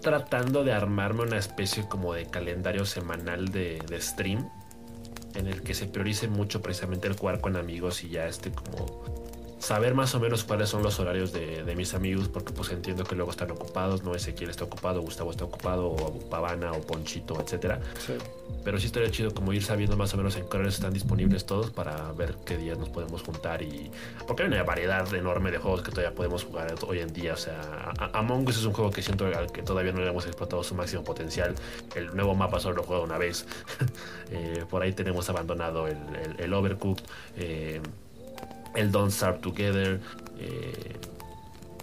tratando de armarme una especie como de calendario semanal de, de stream en el que se priorice mucho precisamente el jugar con amigos y ya este como saber más o menos cuáles son los horarios de, mis amigos, porque pues entiendo que luego están ocupados, no quién está ocupado, Gustavo está ocupado, o Pavana, o Ponchito, etcétera. Pero sí estaría chido como ir sabiendo más o menos en qué horarios están disponibles todos para ver qué días nos podemos juntar y... Porque hay una variedad enorme de juegos que todavía podemos jugar hoy en día, o sea, Among Us es un juego que siento que todavía no le hemos explotado su máximo potencial. El nuevo mapa solo lo juego una vez. Eh, por ahí tenemos abandonado el, el, Overcooked. Eh, el Don't Start Together. Eh,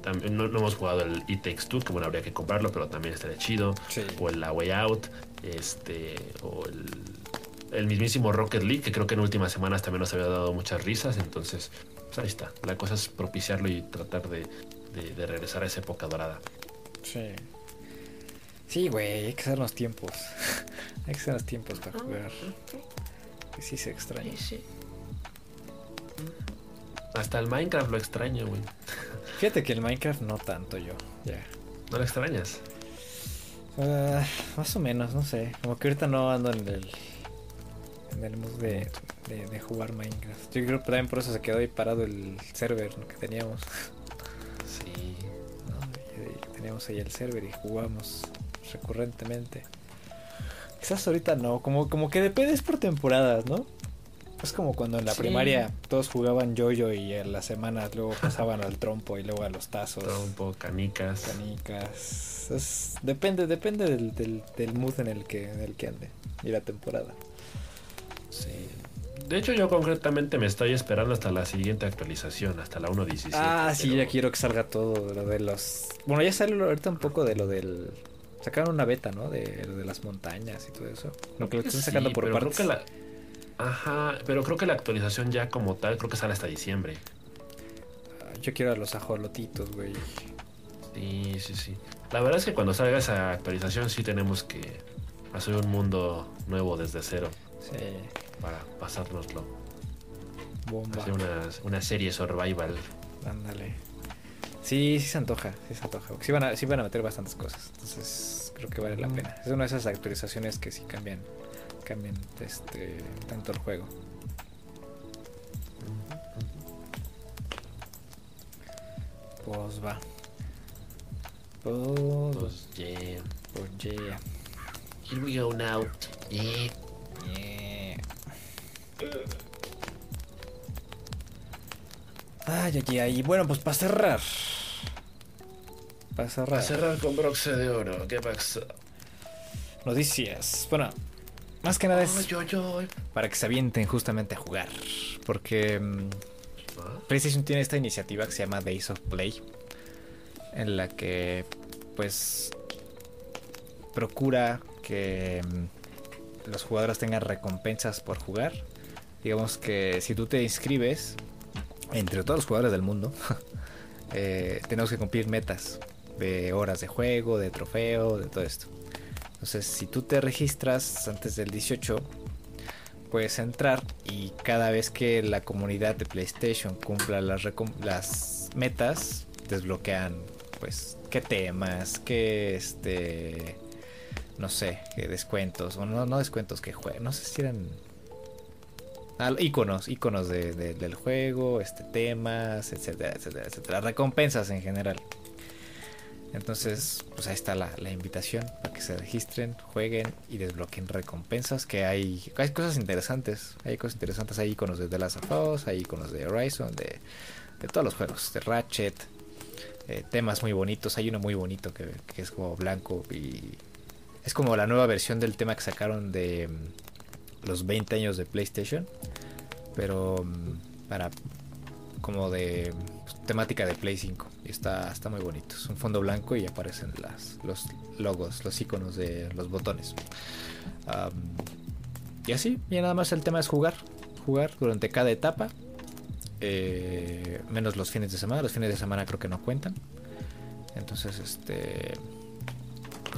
también no, hemos jugado el It Takes Two, que bueno, habría que comprarlo, pero también estaría chido. O el La Way Out, este, o el, mismísimo Rocket League, que creo que en últimas semanas también nos había dado muchas risas. Entonces, pues ahí está. La cosa es propiciarlo y tratar de, regresar a esa época dorada. Sí. Sí, güey, hay que hacer los tiempos. hay que hacer los tiempos para jugar. Que sí se extraña. Sí, Hasta el Minecraft lo extraño, güey. Fíjate que el Minecraft no tanto yo. Ya. ¿No lo extrañas? Ah, más o menos, no sé. Como que ahorita no ando en el. En el mood de, de, de jugar Minecraft. Yo creo que también por eso se quedó ahí parado el server que teníamos. Sí. teníamos ahí el server y jugamos recurrentemente. Quizás ahorita no, como, como que depende, es por temporadas, ¿no? Es como cuando en la Sí. primaria todos jugaban yo-yo y en las semanas luego pasaban al trompo y luego a los tazos, Trompo, canicas. canicas. Es- depende, depende del, del, del mood en el que, en el que ande y la temporada. Sí. De hecho, yo concretamente me estoy esperando hasta la siguiente actualización, hasta la 1.17. ah, sí, ya quiero que salga todo lo de los... Bueno, ya salió ahorita un poco de lo del... Sacaron una beta, ¿no? De lo de las montañas y todo eso. Lo que lo están sacando Sí, por pero creo partes. que la... Ajá, pero creo que la actualización ya como tal, creo que sale hasta diciembre. Ah, Yo quiero a los ajolotitos, güey. Sí, sí, sí. La verdad es que cuando salga esa actualización sí tenemos que hacer un mundo nuevo desde cero Sí, para pasárnoslo. bomba. Hacer una, una serie survival. Ándale. Sí, sí se antoja, sí se antoja. Porque sí van, a, sí van a meter bastantes cosas. Entonces creo que vale la pena. Es una de esas actualizaciones que sí cambian, cambian este tanto el juego. Pues va. Pues, Pues, yeah. pues yeah. Here we go now. Yeah. Yeah. Ay, ay, ay. Y bueno, pues para cerrar. Para cerrar. A cerrar con broche de oro. ¿Qué pasa? Noticias. Bueno, más que nada es para que se avienten justamente a jugar. Porque mm, PlayStation tiene esta iniciativa que se llama Days of Play. En la que, pues, procura que mm, los jugadores tengan recompensas por jugar. Digamos que si tú te inscribes, entre todos los jugadores del mundo, eh, tenemos que cumplir metas de horas de juego, de trofeo, de todo esto. Entonces, si tú te registras antes del 18, puedes entrar y cada vez que la comunidad de PlayStation cumpla las, metas, desbloquean pues qué temas, qué este no sé, qué descuentos, o no, no descuentos que jueguen, no sé si eran iconos, de- del juego, este temas, etcétera, etcétera, etcétera, recompensas en general. Entonces, pues ahí está la, la invitación para que se registren, jueguen y desbloqueen recompensas. Que hay, hay cosas interesantes. Hay cosas interesantes. Hay iconos de The Last of Us, hay iconos de Horizon, de, de todos los juegos, de Ratchet. eh, temas muy bonitos. Hay uno muy bonito que, es como blanco y es como la nueva versión del tema que sacaron de mm, los 20 años de PlayStation. Pero mm, para como de temática de Play 5 y está, está muy bonito. Es un fondo blanco y aparecen las, los logos, los iconos de los botones. Y así, y nada más el tema es jugar, jugar durante cada etapa. eh, menos los fines de semana, los fines de semana creo que no cuentan. Entonces, este,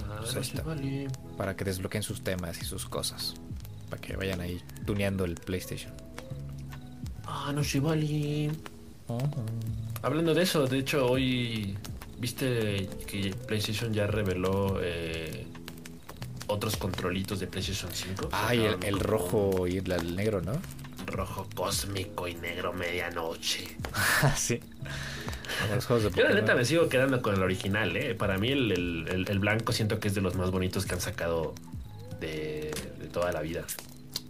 Ah, Pues está. vale. para que desbloqueen sus temas y sus cosas. Para que vayan ahí tuneando el PlayStation. Ah, no se vale. Hablando de eso, de hecho, hoy viste que PlayStation ya reveló eh, otros controlitos de PlayStation 5. Ay, el, Sacaron el como rojo y el negro, ¿no? Rojo cósmico y negro medianoche. sí. Los juegos de Yo la neta me sigo quedando con el original, ¿eh? Para mí el, el- el- el blanco siento que es de los más bonitos que han sacado de, de toda la vida.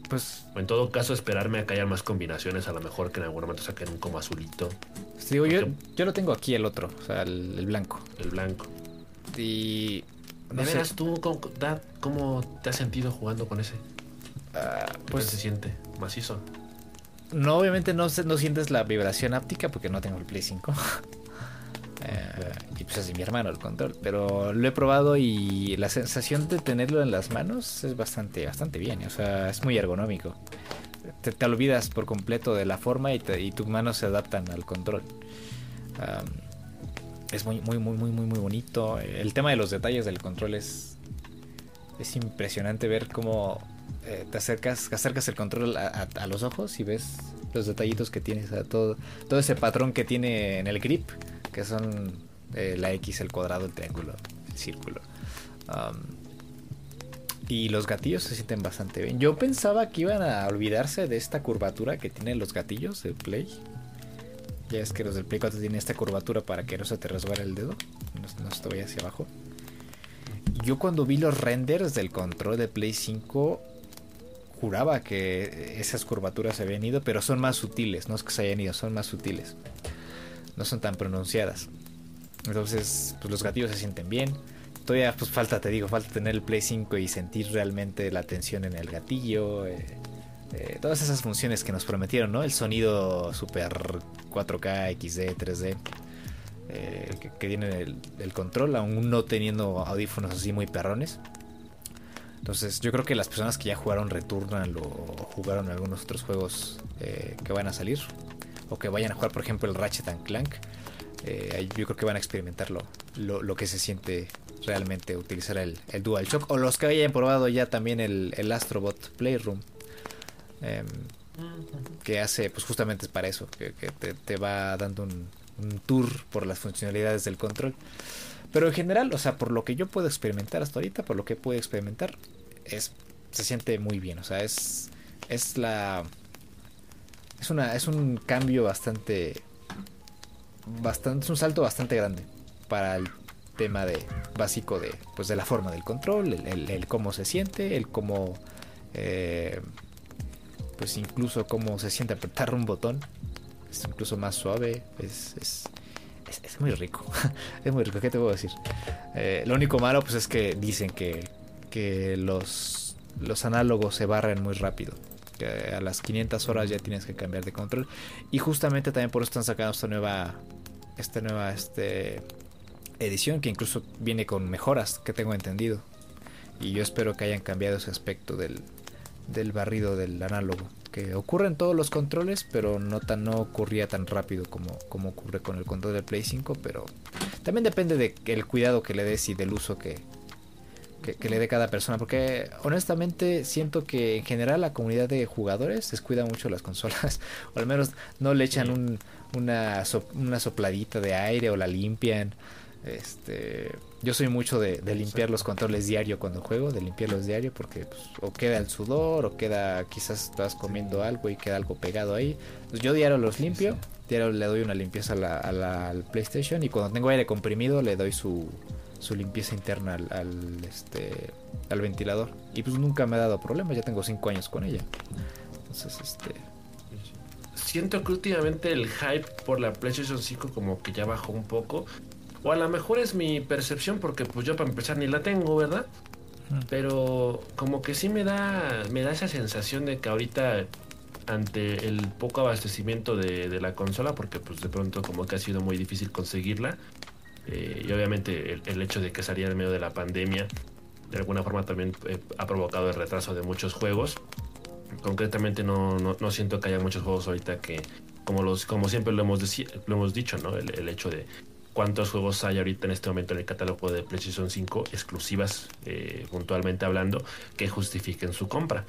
Pues en todo caso, esperarme a que haya más combinaciones, a lo mejor que en algún momento saquen un como azulito, Pues digo, yo, yo lo tengo aquí el otro, o sea, el, el blanco. el blanco. Y. No ¿De sé, veras tú, cómo, te has sentido jugando con ese? ¿Qué pues se siente? Macizo. no, obviamente no, se- no sientes la vibración áptica porque no tengo el Play 5. Eh, y pues es mi hermano el control. Pero lo he probado y la sensación de tenerlo en las manos es bastante, bastante bien. O sea, es muy ergonómico. Te, olvidas por completo de la forma y, tus manos se adaptan al control. Es muy, muy, muy, muy, muy, muy bonito. El tema de los detalles del control es, es impresionante ver cómo eh, te acercas, acercas el control a, los ojos y ves los detallitos que tienes, todo, todo ese patrón que tiene en el grip, que son eh, la X, el cuadrado, el triángulo, el círculo. y los gatillos se sienten bastante bien. Yo pensaba que iban a olvidarse de esta curvatura que tienen los gatillos de Play. Ya es que los del Play 4 tienen esta curvatura para que no se te resbale el dedo. No, no estoy hacia abajo. Yo cuando vi los renders del control de Play 5 juraba que esas curvaturas se habían ido, pero son más sutiles, no es que se hayan ido, son más sutiles. No son tan pronunciadas. Entonces, pues los gatillos se sienten bien. Todavía pues falta, te digo, falta tener el Play 5 y sentir realmente la tensión en el gatillo. Eh, eh, todas esas funciones que nos prometieron, ¿no? El sonido super 4K, XD, 3D. que, tiene el, el, control, aún no teniendo audífonos así muy perrones. Entonces yo creo que las personas que ya jugaron Returnal o jugaron algunos otros juegos eh, que van a salir o que vayan a jugar por ejemplo el Ratchet and Clank, eh, yo creo que van a experimentar lo, que se siente realmente utilizar el, el DualShock o los que hayan probado ya también el, el Astrobot Playroom. Em, que hace pues justamente es para eso, que, te, te, va dando un, un tour por las funcionalidades del control. Pero en general, o sea, por lo que yo puedo experimentar hasta ahorita, por lo que puedo experimentar, es se siente muy bien. O sea, es es la es una es un cambio bastante bastante es un salto bastante grande para el tema de básico de pues de la forma del control, el, cómo se siente, el cómo eh, pues incluso cómo se siente apretar un botón, es incluso más suave, es, es es, muy rico. es muy rico, ¿qué te puedo decir? Eh, lo único malo pues es que dicen que, que los, los análogos se barren muy rápido. A las 500 horas ya tienes que cambiar de control. Y justamente también por eso están sacando esta nueva, esta nueva este, edición que incluso viene con mejoras, que tengo entendido. Y yo espero que hayan cambiado ese aspecto del, del barrido del análogo que ocurre en todos los controles, pero no, tan, no ocurría tan rápido como, como ocurre con el control del Play 5, pero también depende del cuidado que le des y del uso que, que, le dé cada persona, porque honestamente siento que en general la comunidad de jugadores descuida mucho las consolas, o al menos no le echan un, una, una sopladita de aire o la limpian. Este, yo soy mucho de, limpiar los controles diario cuando juego, de limpiarlos diario porque pues, o queda el sudor o queda quizás estás comiendo algo y queda algo pegado ahí. yo diario los limpio, diario le doy una limpieza a la, al PlayStation y cuando tengo aire comprimido le doy su, su limpieza interna al, este, al ventilador. Y pues nunca me ha dado problemas, ya tengo 5 años con ella. Entonces, este... Siento que últimamente el hype por la PlayStation 5 como que ya bajó un poco o a lo mejor es mi percepción porque pues yo para empezar ni la tengo, ¿verdad? Pero como que sí me da, me da esa sensación de que ahorita ante el poco abastecimiento de, la consola, porque pues de pronto como que ha sido muy difícil conseguirla, eh, y obviamente el, hecho de que salía en medio de la pandemia, de alguna forma también eh, ha provocado el retraso de muchos juegos. Concretamente no, no, siento que haya muchos juegos ahorita que, como, los, como siempre lo hemos, lo hemos dicho, ¿no? el hecho de cuántos juegos hay ahorita en este momento en el catálogo de PlayStation 5 exclusivas, eh, puntualmente hablando, que justifiquen su compra.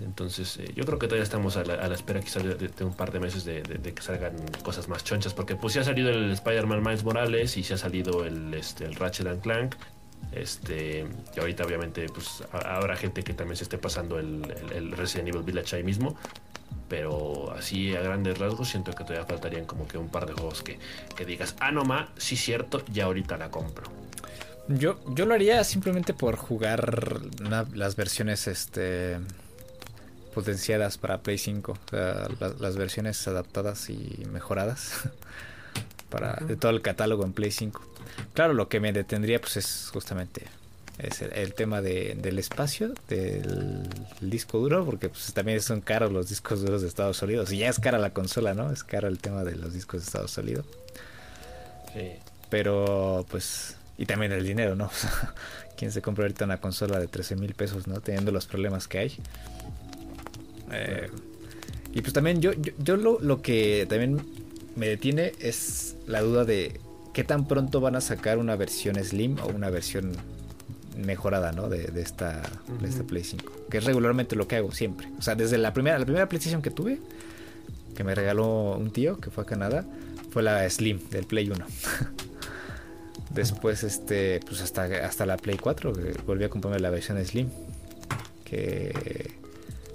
Entonces, eh, yo creo que todavía estamos a la, espera quizás de, un par de meses de, que salgan cosas más chonchas, porque pues ya ha salido el Spider-Man Miles Morales y se ha salido el, este, el Ratchet and Clank. Este, y ahorita obviamente pues habrá gente que también se esté pasando el, el Resident Evil Village ahí mismo pero así a grandes rasgos siento que todavía faltarían como que un par de juegos que, digas, ah, no ma, sí cierto, ya ahorita la compro. Yo, yo lo haría simplemente por jugar las versiones este potenciadas para Play 5, las versiones adaptadas y mejoradas para de todo el catálogo en Play 5. Claro, lo que me detendría pues es justamente es el, tema de, del espacio del disco duro, porque pues también son caros los discos duros de Estados Unidos. Y ya es cara la consola, ¿no? Es caro el tema de los discos de Estados Unidos. Sí. Pero pues... Y también el dinero, ¿no? ¿Quién se compra ahorita una consola de 13 mil pesos, ¿no? Teniendo los problemas que hay. Eh, y pues también yo, yo, yo lo, lo que también me detiene es la duda de qué tan pronto van a sacar una versión Slim o una versión mejorada, ¿no? De, de esta, de esta Play 5. Que es regularmente lo que hago siempre. O sea, desde la primera, la primera PlayStation que tuve, que me regaló un tío que fue a Canadá, fue la Slim del Play 1. Después, este, pues hasta, hasta la Play 4, volví a comprarme la versión Slim. Que,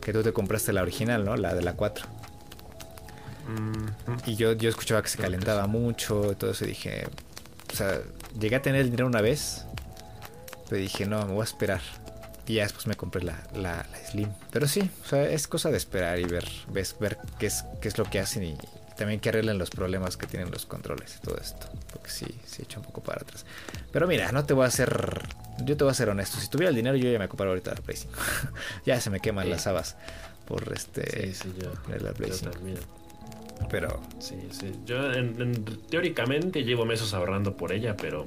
que tú te compraste la original, ¿no? La de la 4. Y yo, yo escuchaba que se calentaba mucho y todo eso. Y dije, o sea, llegué a tener el dinero una vez. Pero dije, no, me voy a esperar. Y ya después me compré la, la, Slim. Pero sí, o sea, es cosa de esperar y ver, ves, ver qué es, qué es lo que hacen y también que arreglen los problemas que tienen los controles y todo esto. Porque sí, se echa un poco para atrás. Pero mira, no te voy a hacer. Yo te voy a ser honesto. Si tuviera el dinero, yo ya me compraba ahorita la Play 5. ya se me queman las habas por este. Sí, sí, yo. La Play 5. Pero. Sí, sí. Yo en, teóricamente llevo meses ahorrando por ella, pero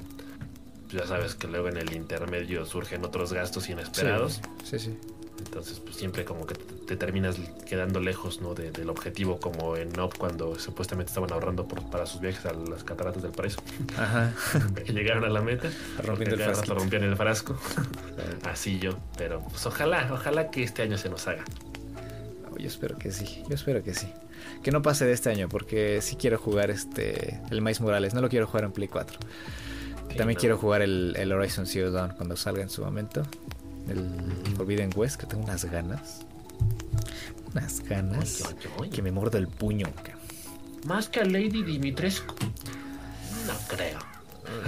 ya sabes que luego en el intermedio surgen otros gastos inesperados. Sí, sí. Entonces, pues siempre como que te, terminas quedando lejos ¿no? del objetivo, como en Up cuando supuestamente estaban ahorrando por, para sus viajes a las cataratas del paraíso. Ajá. llegaron a la meta. Rompiendo el frasco. rompían el frasco. Así yo. Pero pues ojalá, ojalá que este año se nos haga. yo espero que sí, yo espero que sí. Que no pase de este año, porque sí quiero jugar este el Miles Morales, no lo quiero jugar en Play 4. También quiero jugar el, el, Horizon Zero Dawn cuando salga en su momento. El Forbidden West, que tengo unas ganas. Unas ganas que me mordo el puño. Más que a Lady Dimitrescu. No creo.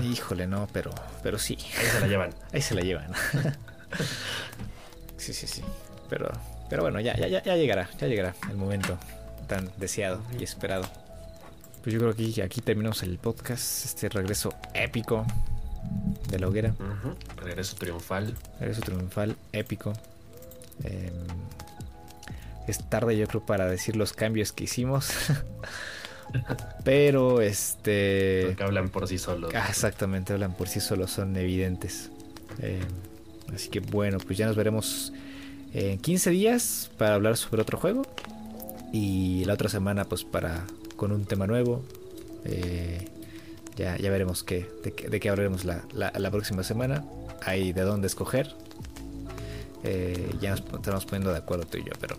Híjole, no, pero, pero sí. Ahí se la llevan. Ahí se la llevan. sí, sí, sí. Pero, pero bueno, ya, ya, ya llegará, ya llegará el momento tan deseado y esperado. Pues yo creo que aquí terminamos el podcast, este regreso épico de la hoguera. Regreso triunfal. Regreso triunfal, épico. Em, es tarde yo creo para decir los cambios que hicimos. Pero este... Porque hablan por sí solos. Ah, exactamente, hablan por sí solos, son evidentes. Em, así que bueno, pues ya nos veremos en 15 días para hablar sobre otro juego. Y la otra semana pues para con un tema nuevo. Eh, ya, ya veremos qué, de, qué hablaremos la, la, próxima semana. Hay de dónde escoger. Eh, ya nos estamos poniendo de acuerdo tú y yo, pero,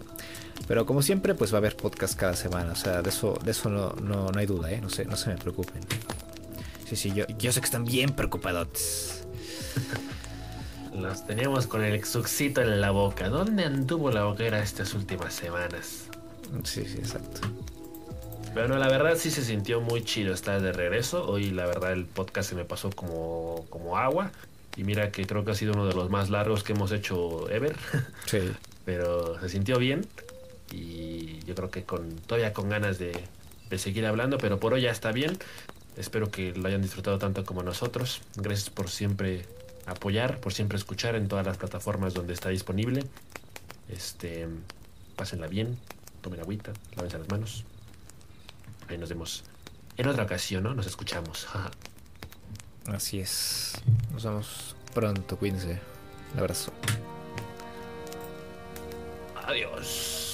pero como siempre, pues va a haber podcast cada semana. O sea, de eso, de eso no, no, no hay duda, ¿eh? No se, no se me preocupen. Sí, sí, yo, yo sé que están bien preocupados. Los teníamos con el suxito en la boca. ¿Dónde anduvo la hoguera estas últimas semanas? Sí, sí, exacto. Bueno, la verdad sí se sintió muy chido estar de regreso. Hoy la verdad el podcast se me pasó como, como agua. Y mira que creo que ha sido uno de los más largos que hemos hecho ever. Sí. Pero se sintió bien. Y yo creo que con todavía con ganas de, de seguir hablando. Pero por hoy ya está bien. Espero que lo hayan disfrutado tanto como nosotros. Gracias por siempre apoyar, por siempre escuchar en todas las plataformas donde está disponible. Este, pásenla bien, tomen agüita, lávense las manos. Ahí nos vemos en otra ocasión, ¿no? Nos escuchamos. Así es. Nos vemos pronto, cuídense. Un abrazo. Adiós.